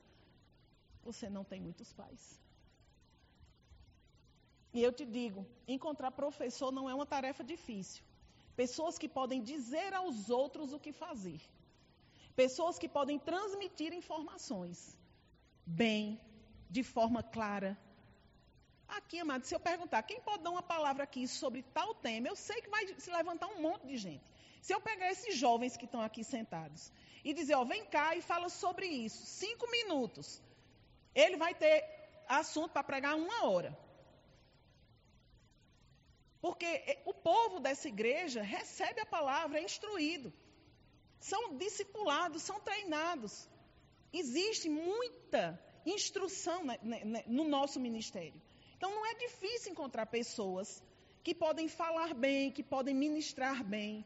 você não tem muitos pais. E eu te digo, encontrar professor não é uma tarefa difícil. Pessoas que podem dizer aos outros o que fazer. Pessoas que podem transmitir informações bem, de forma clara, Aqui, amado, se eu perguntar, quem pode dar uma palavra aqui sobre tal tema, eu sei que vai se levantar um monte de gente. Se eu pegar esses jovens que estão aqui sentados e dizer, ó, vem cá e fala sobre isso, cinco minutos, ele vai ter assunto para pregar uma hora. Porque o povo dessa igreja recebe a palavra, é instruído. São discipulados, são treinados. Existe muita instrução no nosso ministério. Então não é difícil encontrar pessoas que podem falar bem, que podem ministrar bem,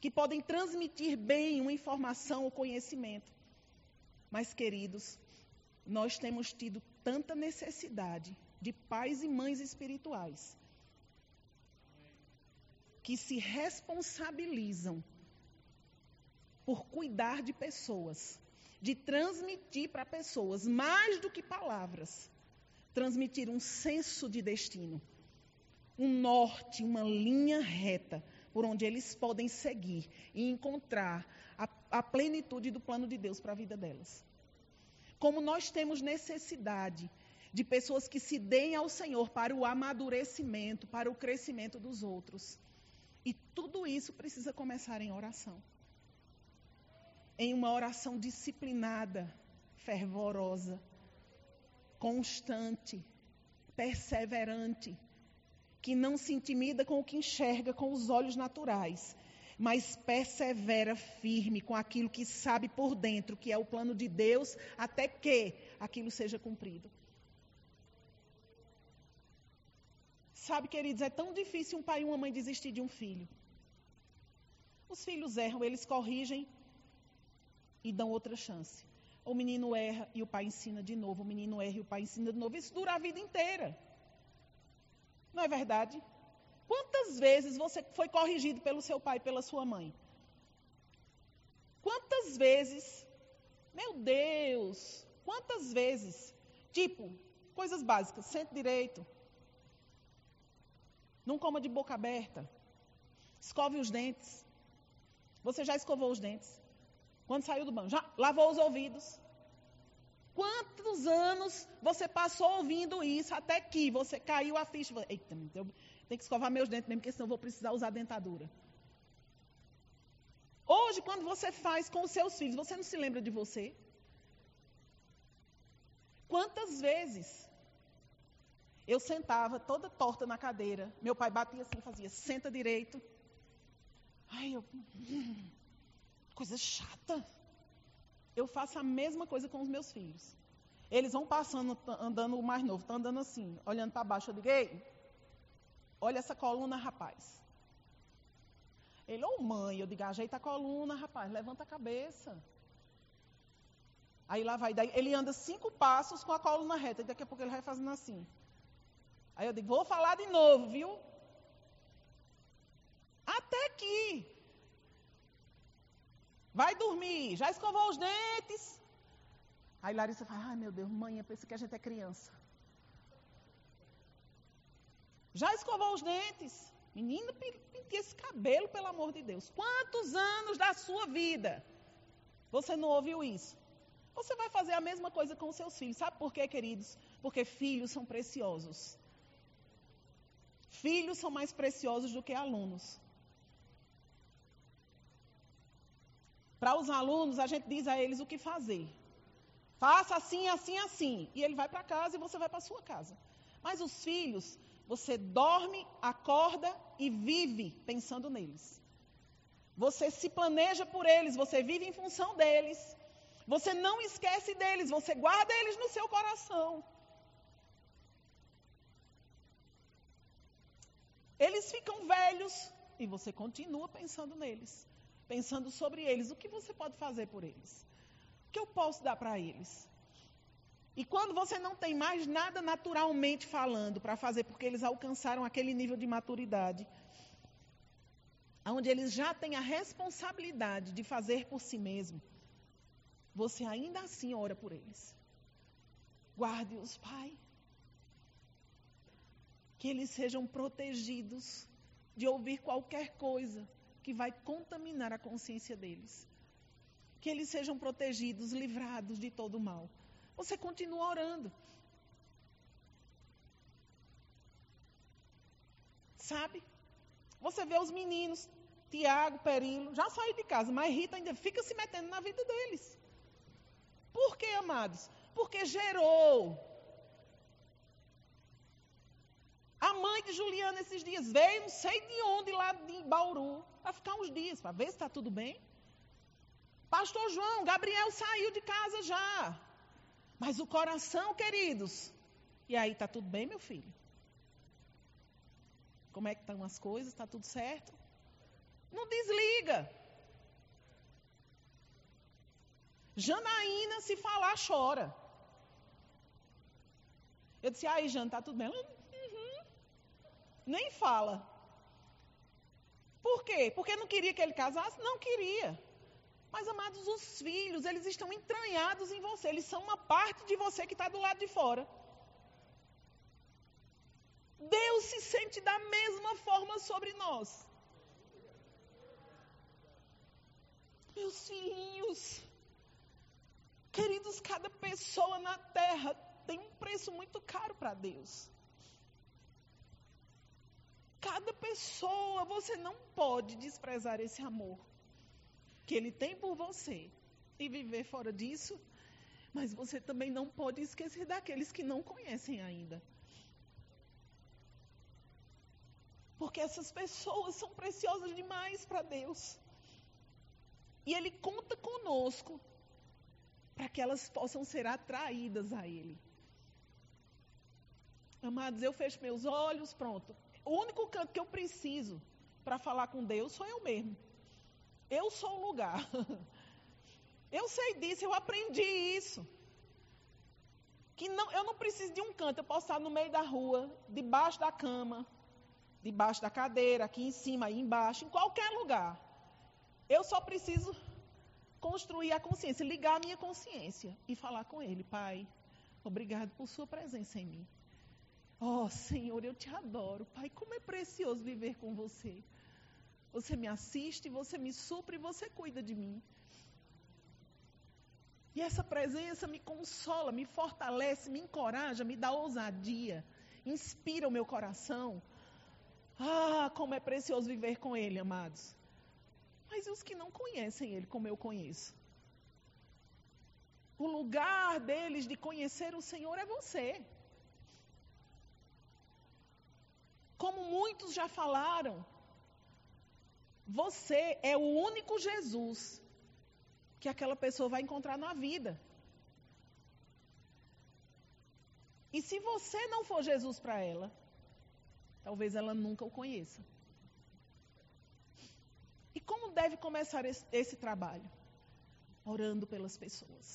que podem transmitir bem uma informação ou conhecimento. Mas, queridos, nós temos tido tanta necessidade de pais e mães espirituais que se responsabilizam por cuidar de pessoas, de transmitir para pessoas mais do que palavras transmitir um senso de destino, um norte, uma linha reta por onde eles podem seguir e encontrar a, a plenitude do plano de Deus para a vida delas. Como nós temos necessidade de pessoas que se deem ao Senhor para o amadurecimento, para o crescimento dos outros. E tudo isso precisa começar em oração. Em uma oração disciplinada, fervorosa, constante, perseverante, que não se intimida com o que enxerga com os olhos naturais, mas persevera firme com aquilo que sabe por dentro, que é o plano de Deus, até que aquilo seja cumprido. Sabe, queridos, é tão difícil um pai e uma mãe desistir de um filho. Os filhos erram, eles corrigem e dão outra chance. O menino erra e o pai ensina de novo. O menino erra e o pai ensina de novo. Isso dura a vida inteira. Não é verdade? Quantas vezes você foi corrigido pelo seu pai pela sua mãe? Quantas vezes, meu Deus, quantas vezes, tipo, coisas básicas, sente direito, não coma de boca aberta, escove os dentes. Você já escovou os dentes? Quando saiu do banho, já lavou os ouvidos. Quantos anos você passou ouvindo isso até que você caiu a ficha? Eita, tenho que escovar meus dentes mesmo, porque senão eu vou precisar usar dentadura. Hoje, quando você faz com os seus filhos, você não se lembra de você? Quantas vezes eu sentava toda torta na cadeira, meu pai batia assim, fazia, senta direito. Ai, eu. Coisa chata. Eu faço a mesma coisa com os meus filhos. Eles vão passando, andando o mais novo, está andando assim, olhando para baixo. Eu digo, ei, olha essa coluna, rapaz. Ele, ô oh, mãe, eu digo, ajeita a coluna, rapaz, levanta a cabeça. Aí lá vai, daí ele anda cinco passos com a coluna reta, e daqui a pouco ele vai fazendo assim. Aí eu digo, vou falar de novo, viu? Até que Vai dormir. Já escovou os dentes? Aí Larissa fala: Ai meu Deus, mãe, eu pensei que a gente é criança. Já escovou os dentes? Menina, pinte esse cabelo, pelo amor de Deus. Quantos anos da sua vida você não ouviu isso? Você vai fazer a mesma coisa com seus filhos. Sabe por quê, queridos? Porque filhos são preciosos. Filhos são mais preciosos do que alunos. Para os alunos, a gente diz a eles o que fazer. Faça assim, assim, assim. E ele vai para casa e você vai para sua casa. Mas os filhos, você dorme, acorda e vive pensando neles. Você se planeja por eles, você vive em função deles. Você não esquece deles, você guarda eles no seu coração. Eles ficam velhos e você continua pensando neles, pensando sobre eles. O que você pode fazer por eles? O que eu posso dar para eles? E quando você não tem mais nada naturalmente falando para fazer, porque eles alcançaram aquele nível de maturidade, onde eles já têm a responsabilidade de fazer por si mesmo, você ainda assim ora por eles. Guarde-os, Pai. Que eles sejam protegidos de ouvir qualquer coisa que vai contaminar a consciência deles. Que eles sejam protegidos, livrados de todo mal. Você continua orando. Sabe? Você vê os meninos, Tiago, Perilo, já saíram de casa, mas Rita ainda fica se metendo na vida deles. Por que, amados? Porque gerou. A mãe de Juliana esses dias veio, não sei de onde, lá de Bauru, para ficar uns dias, para ver se está tudo bem. Pastor João, Gabriel saiu de casa já. Mas o coração, queridos. E aí, está tudo bem, meu filho? Como é que estão as coisas? Está tudo certo? Não desliga. Janaína, se falar, chora. Eu disse, aí, Jana, tá tudo bem? Ela. Nem fala. Por quê? Porque não queria que ele casasse? Não queria. Mas, amados, os filhos, eles estão entranhados em você. Eles são uma parte de você que está do lado de fora. Deus se sente da mesma forma sobre nós. Meus filhinhos, Queridos, cada pessoa na terra tem um preço muito caro para Deus. Cada pessoa, você não pode desprezar esse amor que Ele tem por você e viver fora disso, mas você também não pode esquecer daqueles que não conhecem ainda. Porque essas pessoas são preciosas demais para Deus. E Ele conta conosco para que elas possam ser atraídas a Ele. Amados, eu fecho meus olhos, pronto. O único canto que eu preciso para falar com Deus sou eu mesmo. Eu sou o lugar. Eu sei disso, eu aprendi isso. Que não, eu não preciso de um canto, eu posso estar no meio da rua, debaixo da cama, debaixo da cadeira, aqui em cima, aí embaixo, em qualquer lugar. Eu só preciso construir a consciência, ligar a minha consciência e falar com Ele, Pai, obrigado por Sua presença em mim. Oh, Senhor, eu te adoro. Pai, como é precioso viver com você. Você me assiste, você me supre, você cuida de mim. E essa presença me consola, me fortalece, me encoraja, me dá ousadia, inspira o meu coração. Ah, como é precioso viver com Ele, amados. Mas e os que não conhecem Ele como eu conheço? O lugar deles de conhecer o Senhor é você. Como muitos já falaram, você é o único Jesus que aquela pessoa vai encontrar na vida. E se você não for Jesus para ela, talvez ela nunca o conheça. E como deve começar esse, esse trabalho? Orando pelas pessoas.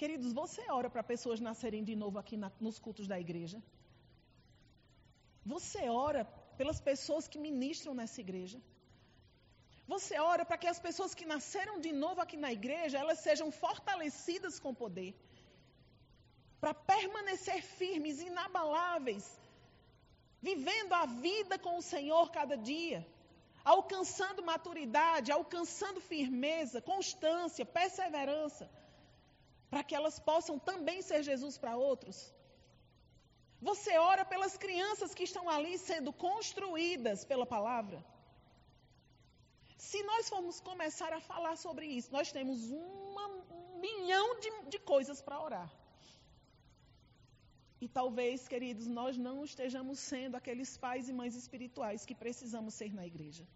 Queridos, você ora para pessoas nascerem de novo aqui na, nos cultos da igreja? Você ora pelas pessoas que ministram nessa igreja? Você ora para que as pessoas que nasceram de novo aqui na igreja, elas sejam fortalecidas com poder. Para permanecer firmes, inabaláveis, vivendo a vida com o Senhor cada dia, alcançando maturidade, alcançando firmeza, constância, perseverança, para que elas possam também ser Jesus para outros. Você ora pelas crianças que estão ali sendo construídas pela palavra. Se nós formos começar a falar sobre isso, nós temos uma, um milhão de, de coisas para orar. E talvez, queridos, nós não estejamos sendo aqueles pais e mães espirituais que precisamos ser na igreja.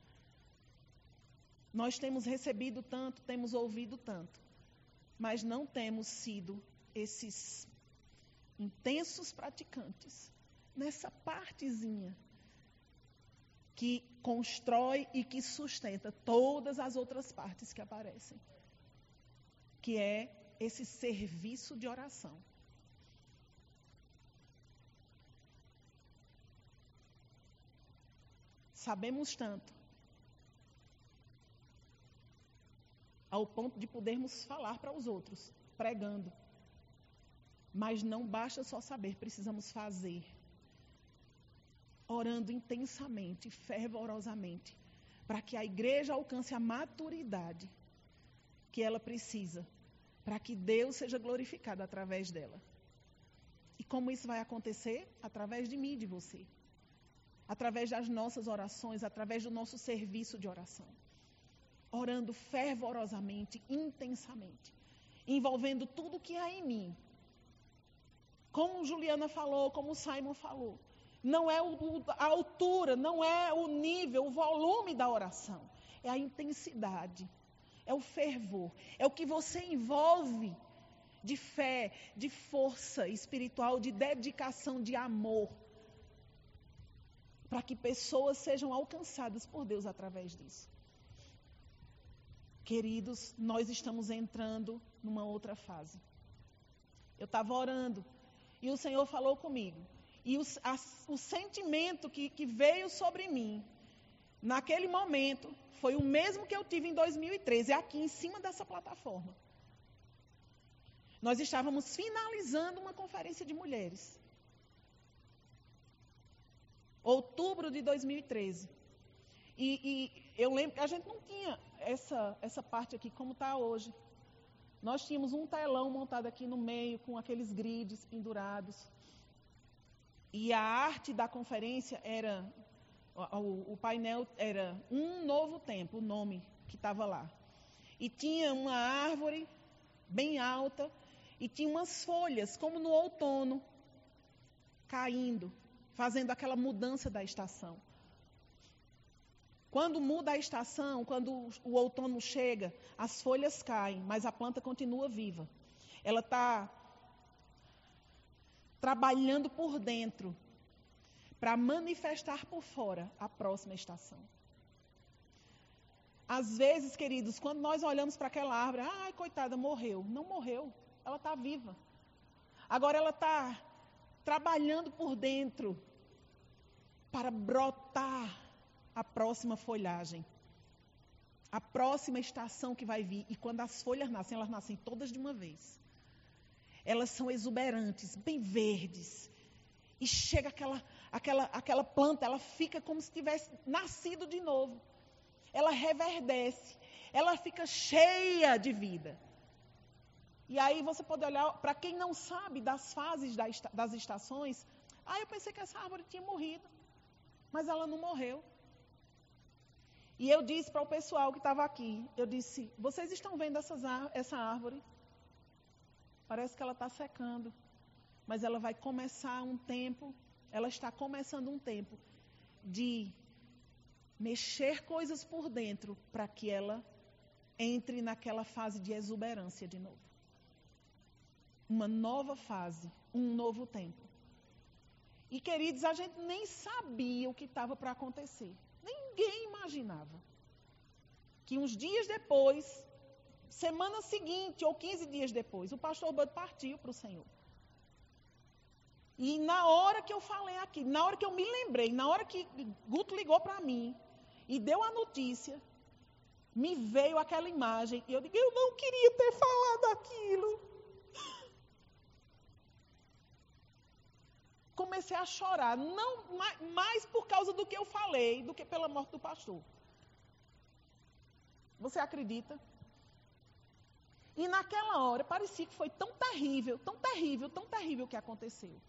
Nós temos recebido tanto, temos ouvido tanto, mas não temos sido esses intensos praticantes nessa partezinha que constrói e que sustenta todas as outras partes que aparecem, que é esse serviço de oração. Sabemos tanto, ao ponto de podermos falar para os outros, pregando. Mas não basta só saber, precisamos fazer orando intensamente, fervorosamente, para que a igreja alcance a maturidade que ela precisa, para que Deus seja glorificado através dela. E como isso vai acontecer? Através de mim de você. Através das nossas orações, através do nosso serviço de oração. Orando fervorosamente, intensamente, envolvendo tudo que há em mim. Como Juliana falou, como Simon falou não é a altura, não é o nível, o volume da oração. É a intensidade, é o fervor, é o que você envolve de fé, de força espiritual, de dedicação, de amor, para que pessoas sejam alcançadas por Deus através disso. Queridos, nós estamos entrando numa outra fase. Eu estava orando e o Senhor falou comigo. E o, a, o sentimento que, que veio sobre mim, naquele momento, foi o mesmo que eu tive em 2013, aqui em cima dessa plataforma. Nós estávamos finalizando uma conferência de mulheres. Outubro de 2013. E, e, eu lembro que a gente não tinha essa, essa parte aqui como está hoje. Nós tínhamos um telão montado aqui no meio, com aqueles grids pendurados. E a arte da conferência era, o, o painel era Um Novo Tempo, o nome que estava lá. E tinha uma árvore bem alta e tinha umas folhas, como no outono, caindo, fazendo aquela mudança da estação. Quando muda a estação, quando o outono chega, as folhas caem, mas a planta continua viva. Ela está trabalhando por dentro para manifestar por fora a próxima estação. Às vezes, queridos, quando nós olhamos para aquela árvore, ai, coitada, morreu. Não morreu, ela está viva. Agora ela está trabalhando por dentro para brotar a próxima folhagem. A próxima estação que vai vir. E quando as folhas nascem, elas nascem todas de uma vez elas são exuberantes, bem verdes. E chega aquela, aquela, aquela planta, ela fica como se tivesse nascido de novo. Ela reverdece, ela fica cheia de vida. E aí você pode olhar, para quem não sabe das fases das estações, ah, eu pensei que essa árvore tinha morrido, mas ela não morreu. E eu disse para o pessoal que estava aqui, eu disse, vocês estão vendo essas, essa árvore? Parece que ela está secando. Mas ela vai começar um tempo, ela está começando um tempo de mexer coisas por dentro para que ela entre naquela fase de exuberância de novo. Uma nova fase, um novo tempo. E queridos, a gente nem sabia o que estava para acontecer. Ninguém imaginava que uns dias depois semana seguinte ou 15 dias depois, o pastor Bud partiu para o Senhor. E na hora que eu falei aqui, na hora que eu me lembrei, na hora que Guto ligou para mim e deu a notícia, me veio aquela imagem e eu digo, eu não queria ter falado aquilo. Comecei a chorar, não mais por causa do que eu falei, do que pela morte do pastor. Você acredita? E naquela hora parecia que foi tão terrível, tão terrível, tão terrível o que aconteceu.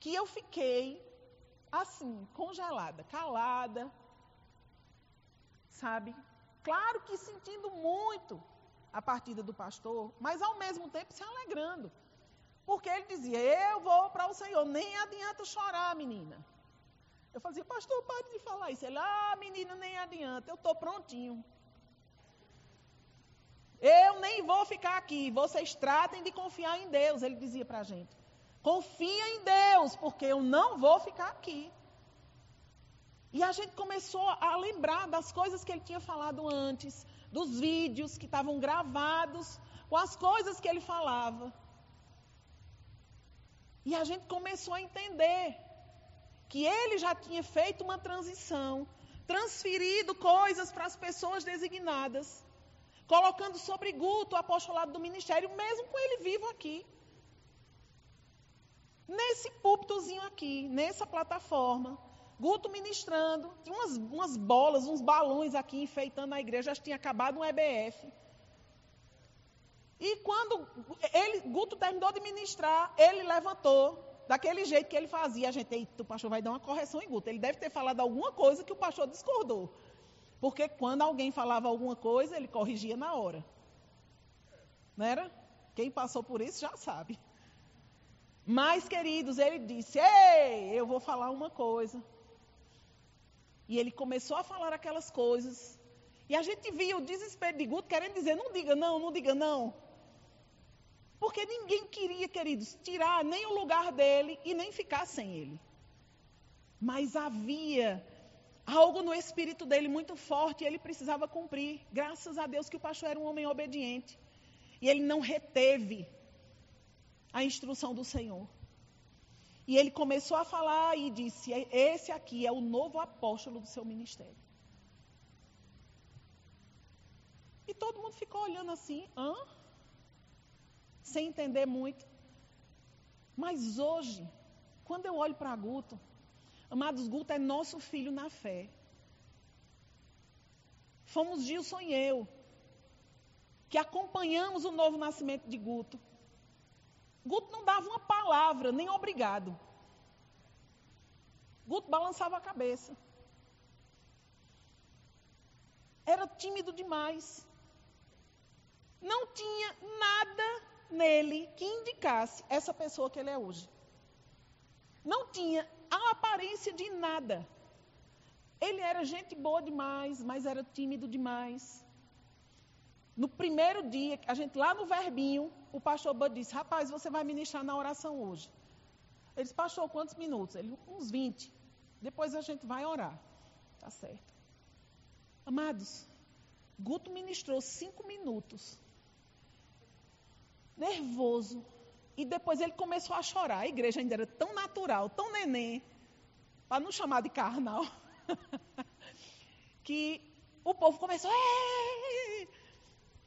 Que eu fiquei assim, congelada, calada, sabe? Claro que sentindo muito a partida do pastor, mas ao mesmo tempo se alegrando. Porque ele dizia: Eu vou para o Senhor, nem adianta chorar, menina. Eu fazia, pastor, pare de falar isso. Ele, ah, menina, nem adianta, eu estou prontinho. Eu nem vou ficar aqui, vocês tratem de confiar em Deus, ele dizia para a gente. Confia em Deus, porque eu não vou ficar aqui. E a gente começou a lembrar das coisas que ele tinha falado antes, dos vídeos que estavam gravados, com as coisas que ele falava. E a gente começou a entender que ele já tinha feito uma transição, transferido coisas para as pessoas designadas, colocando sobre Guto o apostolado do ministério, mesmo com ele vivo aqui. Nesse púlpitozinho aqui, nessa plataforma, Guto ministrando, tinha umas, umas bolas, uns balões aqui enfeitando a igreja, já tinha acabado um EBF. E quando ele, Guto terminou de ministrar, ele levantou, daquele jeito que ele fazia. A gente, o pastor vai dar uma correção em Guto. Ele deve ter falado alguma coisa que o pastor discordou. Porque quando alguém falava alguma coisa, ele corrigia na hora. Não era? Quem passou por isso já sabe. Mas, queridos, ele disse: Ei, eu vou falar uma coisa. E ele começou a falar aquelas coisas. E a gente via o desespero de Guto querendo dizer: não diga não, não diga não. Porque ninguém queria, queridos, tirar nem o lugar dele e nem ficar sem ele. Mas havia algo no espírito dele muito forte e ele precisava cumprir. Graças a Deus que o pastor era um homem obediente. E ele não reteve a instrução do Senhor. E ele começou a falar e disse: Esse aqui é o novo apóstolo do seu ministério. E todo mundo ficou olhando assim, hã? Sem entender muito. Mas hoje, quando eu olho para Guto, amados, Guto é nosso filho na fé. Fomos Gilson e eu, que acompanhamos o novo nascimento de Guto. Guto não dava uma palavra, nem obrigado. Guto balançava a cabeça. Era tímido demais. Não tinha nada nele que indicasse essa pessoa que ele é hoje. Não tinha a aparência de nada. Ele era gente boa demais, mas era tímido demais. No primeiro dia, a gente lá no verbinho, o pastor Bud disse: Rapaz, você vai ministrar na oração hoje. Ele disse: Pastor, quantos minutos? Ele, uns 20. Depois a gente vai orar. Tá certo. Amados, Guto ministrou cinco minutos. Nervoso. E depois ele começou a chorar. A igreja ainda era tão natural, tão neném, para não chamar de carnal, que o povo começou. Ei!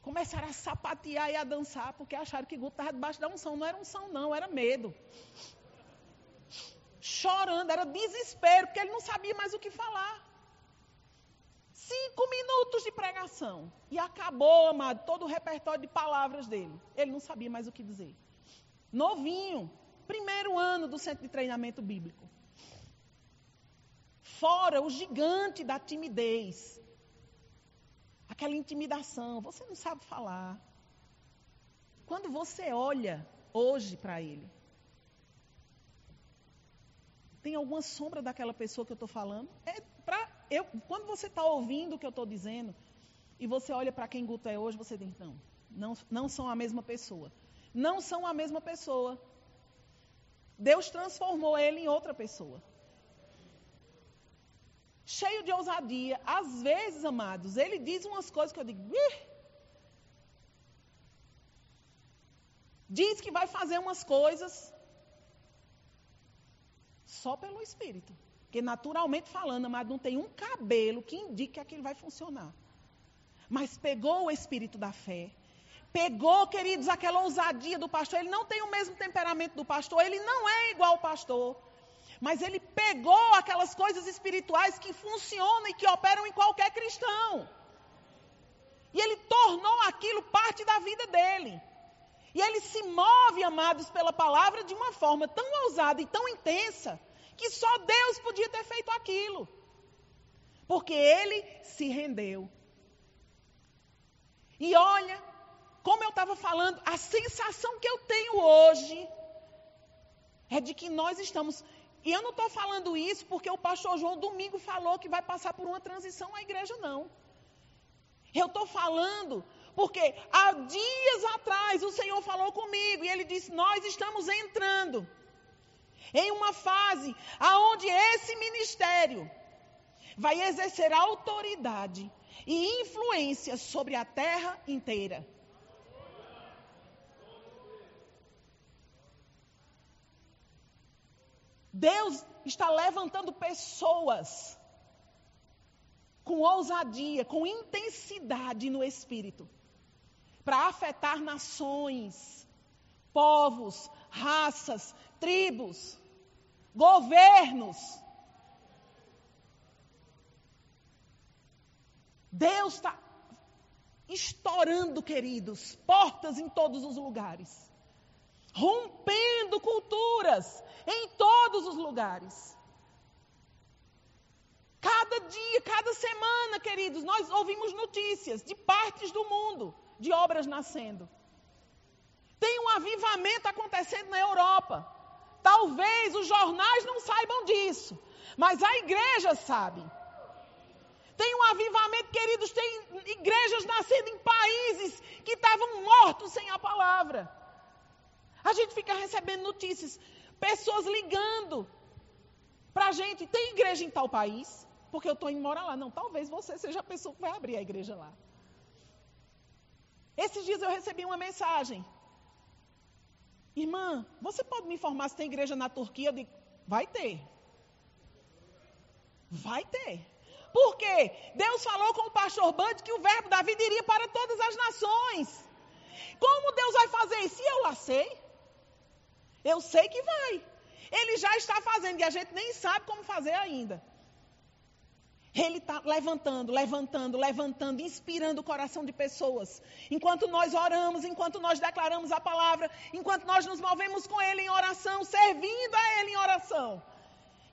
Começaram a sapatear e a dançar, porque acharam que Guto estava debaixo da unção. Não era unção, não, era medo. Chorando, era desespero, porque ele não sabia mais o que falar. Cinco minutos de pregação. E acabou, amado, todo o repertório de palavras dele. Ele não sabia mais o que dizer. Novinho, primeiro ano do centro de treinamento bíblico. Fora o gigante da timidez, aquela intimidação, você não sabe falar. Quando você olha hoje para ele, tem alguma sombra daquela pessoa que eu estou falando? É eu, quando você está ouvindo o que eu estou dizendo, e você olha para quem Guto é hoje, você diz, não, não, não são a mesma pessoa. Não são a mesma pessoa. Deus transformou ele em outra pessoa cheio de ousadia. Às vezes, amados, ele diz umas coisas que eu digo. Ih! Diz que vai fazer umas coisas só pelo Espírito. Porque naturalmente falando, amado, não tem um cabelo que indique que aquilo vai funcionar. mas pegou o espírito da fé. Pegou, queridos, aquela ousadia do pastor. Ele não tem o mesmo temperamento do pastor, ele não é igual ao pastor. Mas ele pegou aquelas coisas espirituais que funcionam e que operam em qualquer cristão. E ele tornou aquilo parte da vida dele. E ele se move, amados, pela palavra de uma forma tão ousada e tão intensa que só Deus podia ter feito aquilo. Porque ele se rendeu. E olha, como eu estava falando, a sensação que eu tenho hoje é de que nós estamos. E eu não estou falando isso porque o pastor João domingo falou que vai passar por uma transição à igreja, não. Eu estou falando porque há dias atrás o Senhor falou comigo e ele disse: Nós estamos entrando em uma fase aonde esse ministério vai exercer autoridade e influência sobre a terra inteira. Deus está levantando pessoas com ousadia, com intensidade no espírito, para afetar nações, povos, raças, tribos, governos. Deus está estourando, queridos, portas em todos os lugares rompendo culturas em todos os lugares. Cada dia, cada semana, queridos, nós ouvimos notícias de partes do mundo de obras nascendo. Tem um avivamento acontecendo na Europa. Talvez os jornais não saibam disso, mas a igreja sabe. Tem um avivamento, queridos, tem igrejas nascendo em países que estavam mortos sem a palavra. A gente fica recebendo notícias, pessoas ligando para a gente. Tem igreja em tal país? Porque eu estou indo morar lá. Não, talvez você seja a pessoa que vai abrir a igreja lá. Esses dias eu recebi uma mensagem. Irmã, você pode me informar se tem igreja na Turquia? Eu vai ter. Vai ter. Por quê? Deus falou com o pastor Bud que o verbo da vida iria para todas as nações. Como Deus vai fazer isso? E eu lá sei. Eu sei que vai. Ele já está fazendo e a gente nem sabe como fazer ainda. Ele está levantando, levantando, levantando, inspirando o coração de pessoas. Enquanto nós oramos, enquanto nós declaramos a palavra, enquanto nós nos movemos com Ele em oração, servindo a Ele em oração.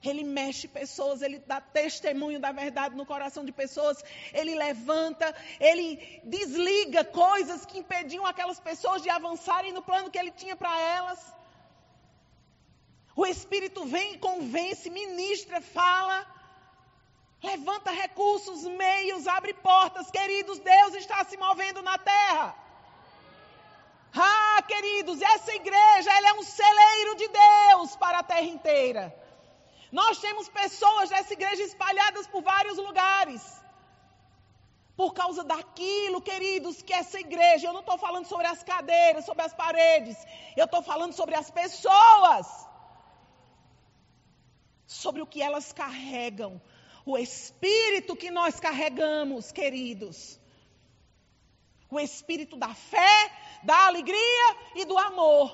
Ele mexe pessoas, ele dá testemunho da verdade no coração de pessoas, ele levanta, ele desliga coisas que impediam aquelas pessoas de avançarem no plano que ele tinha para elas. O Espírito vem e convence, ministra, fala, levanta recursos, meios, abre portas. Queridos, Deus está se movendo na terra. Ah, queridos, essa igreja ela é um celeiro de Deus para a terra inteira. Nós temos pessoas dessa igreja espalhadas por vários lugares. Por causa daquilo, queridos, que essa igreja, eu não estou falando sobre as cadeiras, sobre as paredes, eu estou falando sobre as pessoas sobre o que elas carregam, o espírito que nós carregamos, queridos. O espírito da fé, da alegria e do amor.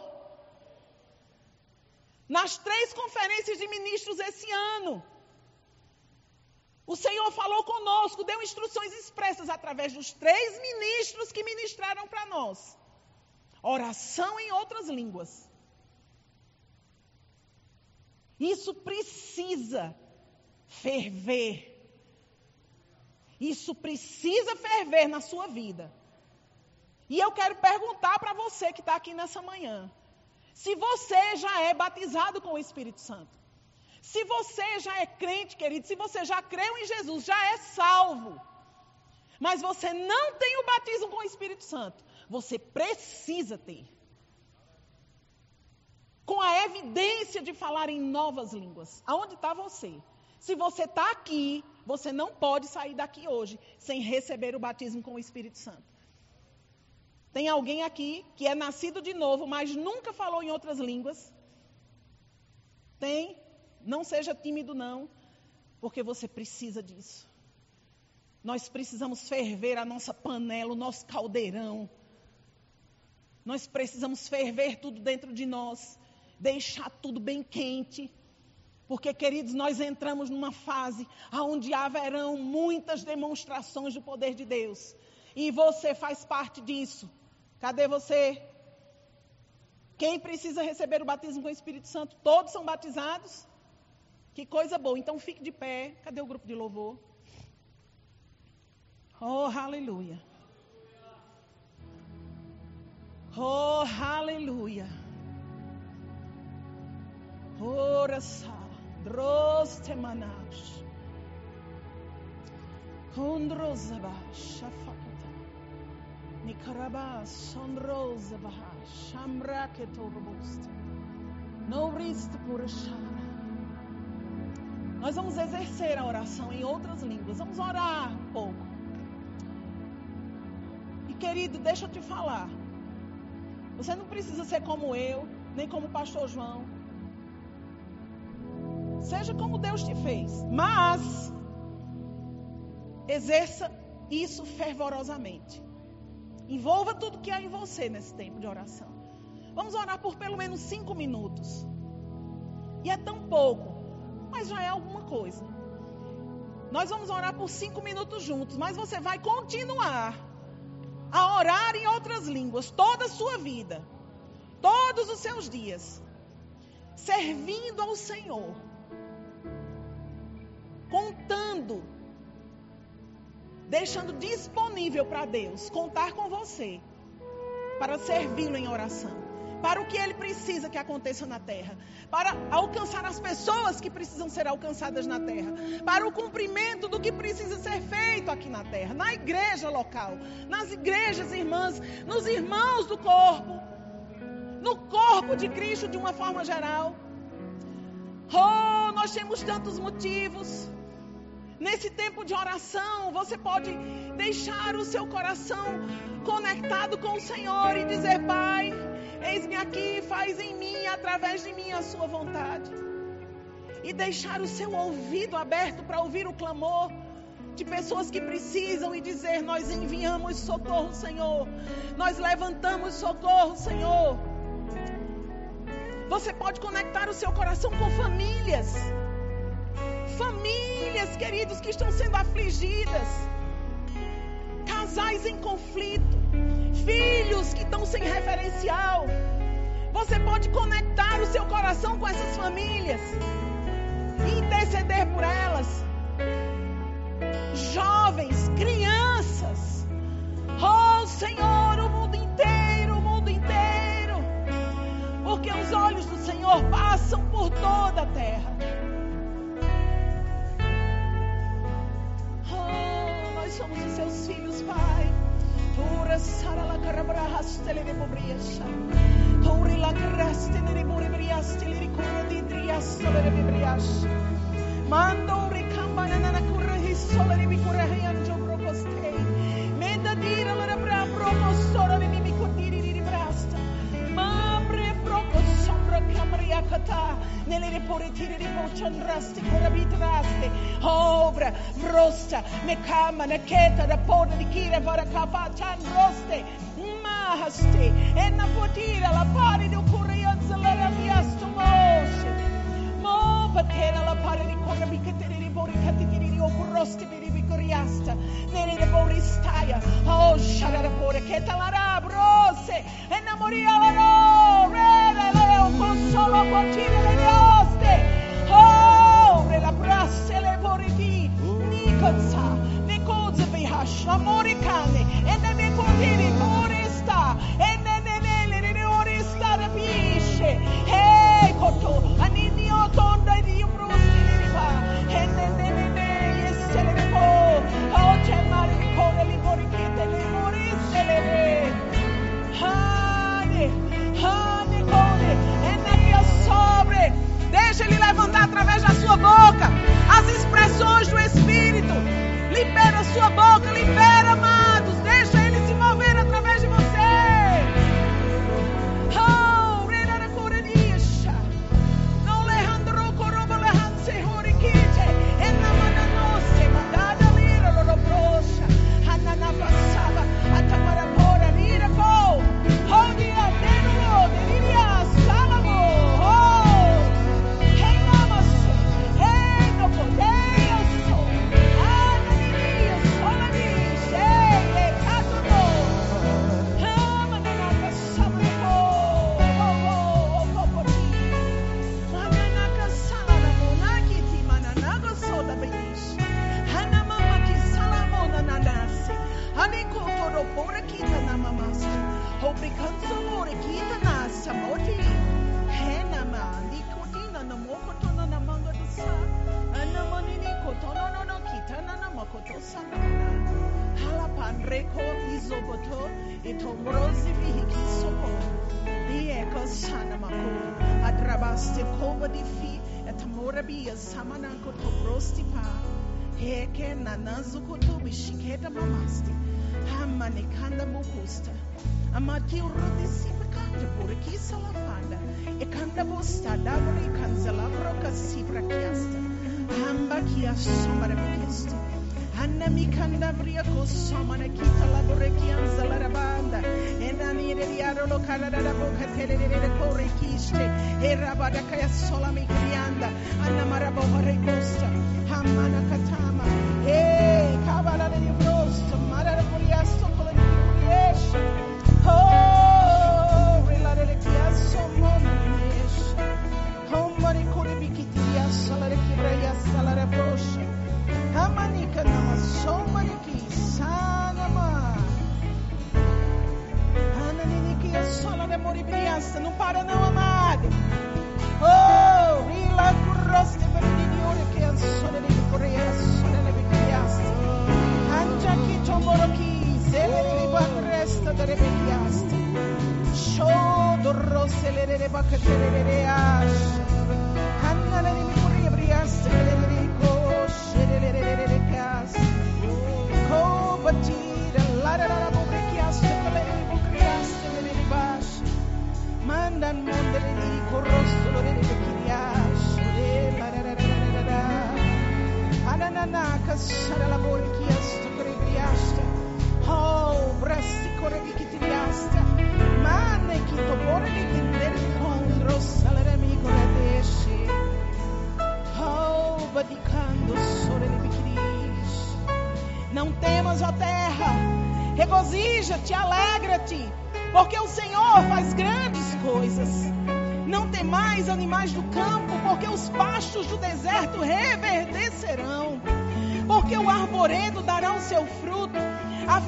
Nas três conferências de ministros esse ano, o Senhor falou conosco, deu instruções expressas através dos três ministros que ministraram para nós. Oração em outras línguas. Isso precisa ferver. Isso precisa ferver na sua vida. E eu quero perguntar para você que está aqui nessa manhã: se você já é batizado com o Espírito Santo, se você já é crente, querido, se você já creu em Jesus, já é salvo, mas você não tem o batismo com o Espírito Santo, você precisa ter com a evidência de falar em novas línguas. Aonde está você? Se você está aqui, você não pode sair daqui hoje sem receber o batismo com o Espírito Santo. Tem alguém aqui que é nascido de novo, mas nunca falou em outras línguas? Tem? Não seja tímido, não, porque você precisa disso. Nós precisamos ferver a nossa panela, o nosso caldeirão. Nós precisamos ferver tudo dentro de nós, deixar tudo bem quente. Porque, queridos, nós entramos numa fase onde haverão muitas demonstrações do poder de Deus. E você faz parte disso. Cadê você? Quem precisa receber o batismo com o Espírito Santo? Todos são batizados? Que coisa boa. Então fique de pé. Cadê o grupo de louvor? Oh, aleluia. Oh, aleluia. Ora Nós vamos exercer a oração em outras línguas. Vamos orar um pouco. E querido, deixa eu te falar. Você não precisa ser como eu, nem como o pastor João. Seja como Deus te fez. Mas exerça isso fervorosamente. Envolva tudo que há em você nesse tempo de oração. Vamos orar por pelo menos cinco minutos. E é tão pouco, mas já é alguma coisa. Nós vamos orar por cinco minutos juntos, mas você vai continuar a orar em outras línguas toda a sua vida, todos os seus dias, servindo ao Senhor, contando, deixando disponível para Deus contar com você para servi-lo em oração para o que ele precisa que aconteça na terra, para alcançar as pessoas que precisam ser alcançadas na terra, para o cumprimento do que precisa ser feito aqui na terra, na igreja local, nas igrejas irmãs, nos irmãos do corpo, no corpo de Cristo de uma forma geral. Oh, nós temos tantos motivos. Nesse tempo de oração, você pode deixar o seu coração conectado com o Senhor e dizer: Pai, Eis-me aqui, faz em mim, através de mim, a sua vontade. E deixar o seu ouvido aberto para ouvir o clamor de pessoas que precisam e dizer: Nós enviamos socorro, Senhor. Nós levantamos socorro, Senhor. Você pode conectar o seu coração com famílias. Famílias, queridos, que estão sendo afligidas. Casais em conflito filhos que estão sem referencial. Você pode conectar o seu coração com essas famílias e interceder por elas. Jovens, crianças. Oh Senhor, o mundo inteiro, o mundo inteiro. Porque os olhos do Senhor passam por toda a terra. Oh, nós somos os seus filhos, Pai. Ora sara la carabra carabrahaste le ribobriasha. Ora la caraste le ribobriaste le ricorro di driasto le ribriasha. Mando ricamba na na curra hisso le ribicorre anjo proposte. Meda dira la rabra propostore mi mi di ribrasta. Ma pre proposte nelle poretire di boccian rasti corabit rasti ovra vrosta ne kama ne keta da pona di kira vara kapa chan roste mahasti e na potira la pari di occorrion zelera miasto moshi mo patera la pari di corabi ketere di bori katitiri di occorrosti di ricoriasta nere de bori staia oh sharara pore keta la rabrose e na moria la rore Con solo Nicoza, le Nicoza, Nicoza, la Nicoza, le Nicoza, Nicoza, Nicoza, Nicoza, Nicoza, Nicoza, Nicoza, e Nicoza, Nicoza, Nicoza,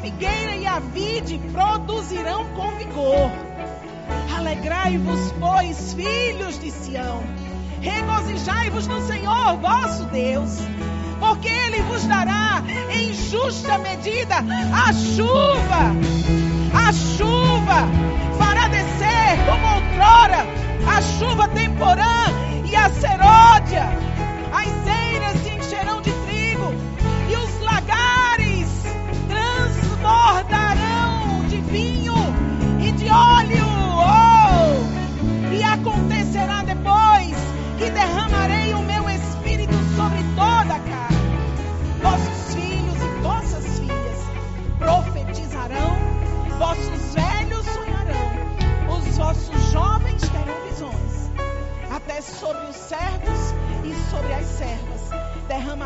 figueira e a vide produzirão com vigor. Alegrai-vos, pois, filhos de Sião. Regozijai-vos no Senhor vosso Deus, porque Ele vos dará em justa medida a chuva. A chuva fará descer como outrora a chuva temporã e a semente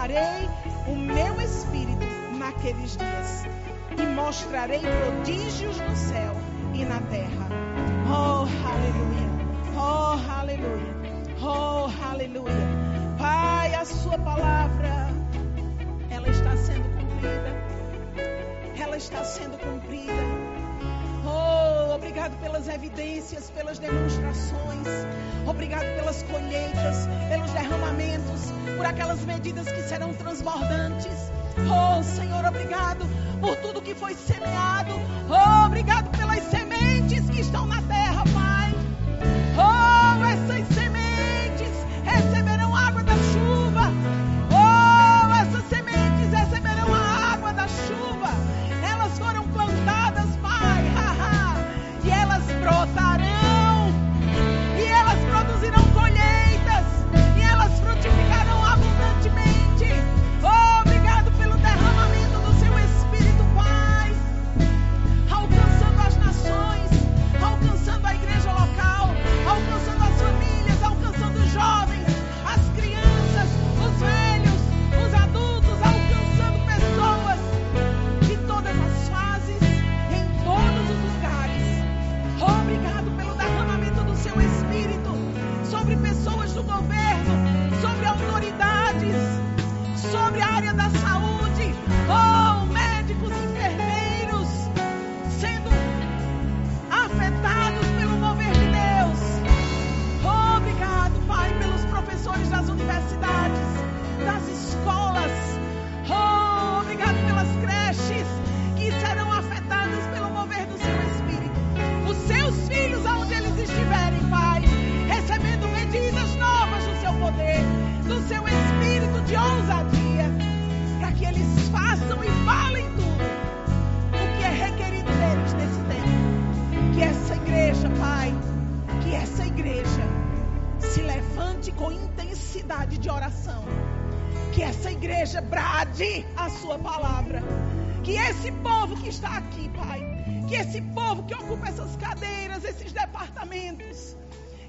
derramarei o meu espírito naqueles dias e mostrarei prodígios no céu e na terra. Oh, aleluia! Oh, aleluia! Oh, aleluia! Pai, a sua palavra ela está sendo cumprida. Ela está sendo cumprida pelas evidências, pelas demonstrações. Obrigado pelas colheitas, pelos derramamentos, por aquelas medidas que serão transbordantes. Oh, Senhor, obrigado por tudo que foi semeado. Oh, obrigado pelas sementes que estão na terra, Pai. Oh, essas sementes com intensidade de oração. Que essa igreja brade a sua palavra. Que esse povo que está aqui, Pai, que esse povo que ocupa essas cadeiras, esses departamentos,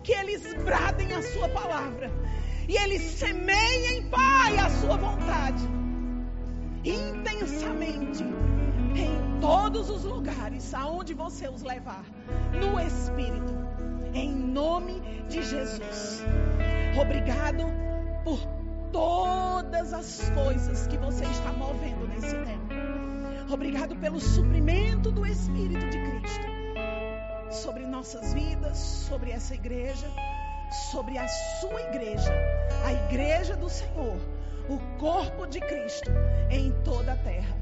que eles bradem a sua palavra e eles semeiem, Pai, a sua vontade intensamente em todos os lugares aonde você os levar, no Espírito, em nome de Jesus. Obrigado por todas as coisas que você está movendo nesse tempo. Obrigado pelo suprimento do Espírito de Cristo sobre nossas vidas, sobre essa igreja, sobre a sua igreja, a igreja do Senhor, o corpo de Cristo em toda a terra.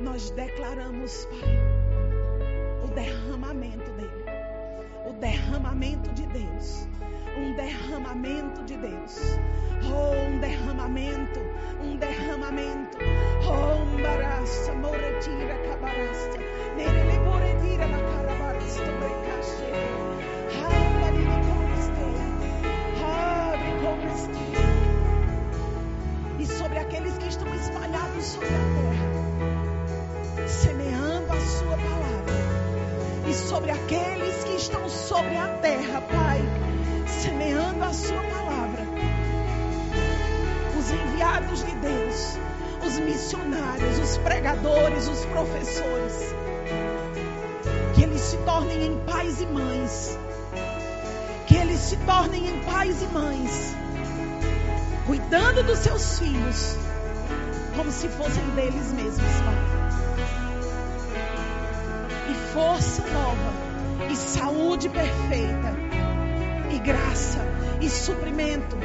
Nós declaramos, Pai, o derramamento dele, o derramamento de Deus, um derramamento de Deus, oh, um derramamento, um derramamento, oh, baraça, moretira, cabarasta, nele moretira na carabarasta, brecache, abre como esteja, abre como esteja, e sobre aqueles que estão espalhados sobre a terra, semeando a sua palavra, e sobre aqueles que estão sobre a terra, Pai, semeando a sua palavra. Os enviados de Deus, os missionários, os pregadores, os professores, que eles se tornem em pais e mães. Que eles se tornem em pais e mães, cuidando dos seus filhos, como se fossem deles mesmos, Pai. Força nova, e saúde perfeita, e graça, e suprimento,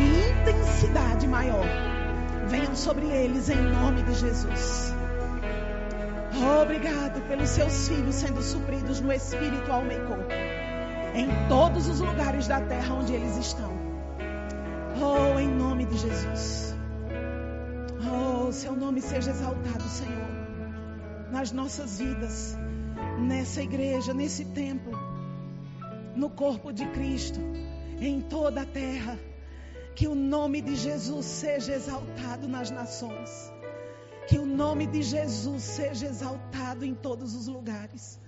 e intensidade maior venham sobre eles em nome de Jesus. Obrigado pelos seus filhos sendo supridos no espírito, alma e corpo, em todos os lugares da terra onde eles estão. Oh, em nome de Jesus. Oh, seu nome seja exaltado, Senhor, nas nossas vidas, nessa igreja, nesse templo, no corpo de Cristo, em toda a terra. Que o nome de Jesus seja exaltado nas nações. Que o nome de Jesus seja exaltado em todos os lugares.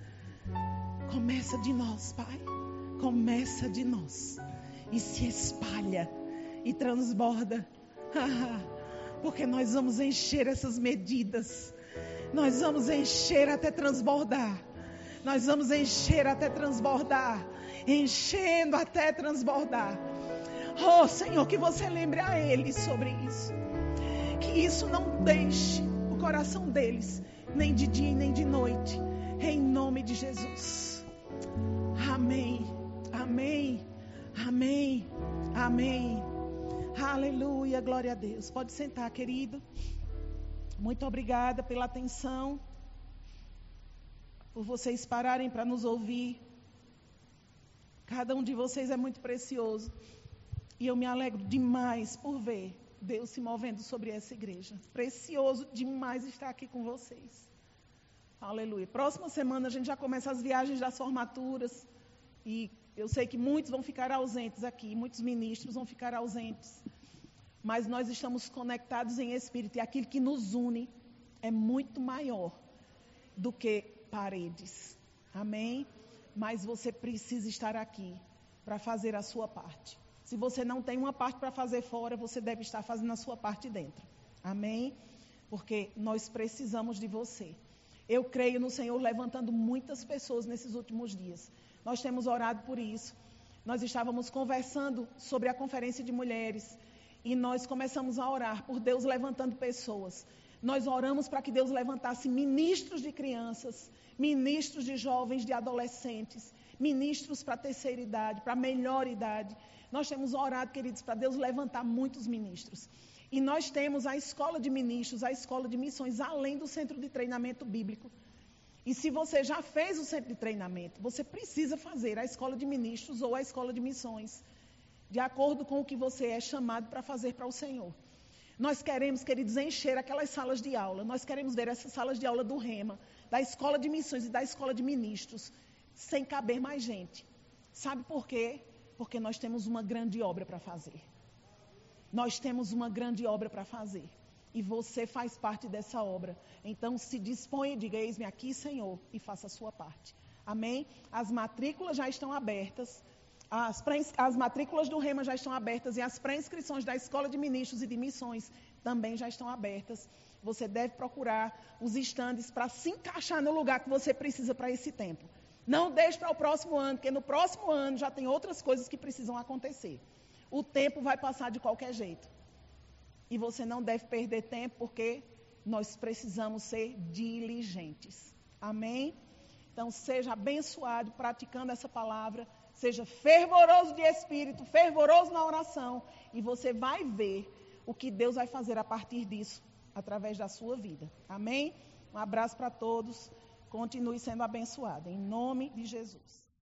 Começa de nós, Pai. Começa de nós. E se espalha e transborda. Porque nós vamos encher essas medidas. Nós vamos encher até transbordar. Nós vamos encher até transbordar. Enchendo até transbordar. Oh Senhor, que você lembre a eles sobre isso. Que isso não deixe o coração deles, nem de dia nem de noite. Em nome de Jesus. Amém. Amém. Amém. Amém. Aleluia. Glória a Deus. Pode sentar, querido. Muito obrigada pela atenção. Por vocês pararem para nos ouvir. Cada um de vocês é muito precioso. E eu me alegro demais por ver Deus se movendo sobre essa igreja. Precioso demais estar aqui com vocês. Aleluia. Próxima semana a gente já começa as viagens das formaturas. E eu sei que muitos vão ficar ausentes aqui, muitos ministros vão ficar ausentes. Mas nós estamos conectados em espírito e aquilo que nos une é muito maior do que paredes. Amém? Mas você precisa estar aqui para fazer a sua parte. Se você não tem uma parte para fazer fora, você deve estar fazendo a sua parte dentro. Amém? Porque nós precisamos de você. Eu creio no Senhor levantando muitas pessoas nesses últimos dias. Nós temos orado por isso. Nós estávamos conversando sobre a conferência de mulheres e nós começamos a orar por Deus levantando pessoas. Nós oramos para que Deus levantasse ministros de crianças, ministros de jovens, de adolescentes, ministros para terceira idade, para melhor idade. Nós temos orado, queridos, para Deus levantar muitos ministros. E nós temos a escola de ministros, a escola de missões, além do centro de treinamento bíblico. E se você já fez o centro de treinamento, você precisa fazer a escola de ministros ou a escola de missões, de acordo com o que você é chamado para fazer para o Senhor. Nós queremos, queridos, encher aquelas salas de aula. Nós queremos ver essas salas de aula do REMA, da escola de missões e da escola de ministros, sem caber mais gente. Sabe por quê? Porque nós temos uma grande obra para fazer. Nós temos uma grande obra para fazer e você faz parte dessa obra. Então se dispõe e diga: Eis-me aqui, Senhor, e faça a sua parte. Amém? As matrículas já estão abertas. As, as matrículas do Rema já estão abertas e as pré-inscrições da Escola de Ministros e de Missões também já estão abertas. Você deve procurar os estandes para se encaixar no lugar que você precisa para esse tempo. Não deixe para o próximo ano, porque no próximo ano já tem outras coisas que precisam acontecer. O tempo vai passar de qualquer jeito. E você não deve perder tempo, porque nós precisamos ser diligentes. Amém? Então, seja abençoado praticando essa palavra. Seja fervoroso de espírito, fervoroso na oração. E você vai ver o que Deus vai fazer a partir disso, através da sua vida. Amém? Um abraço para todos. Continue sendo abençoado. Em nome de Jesus.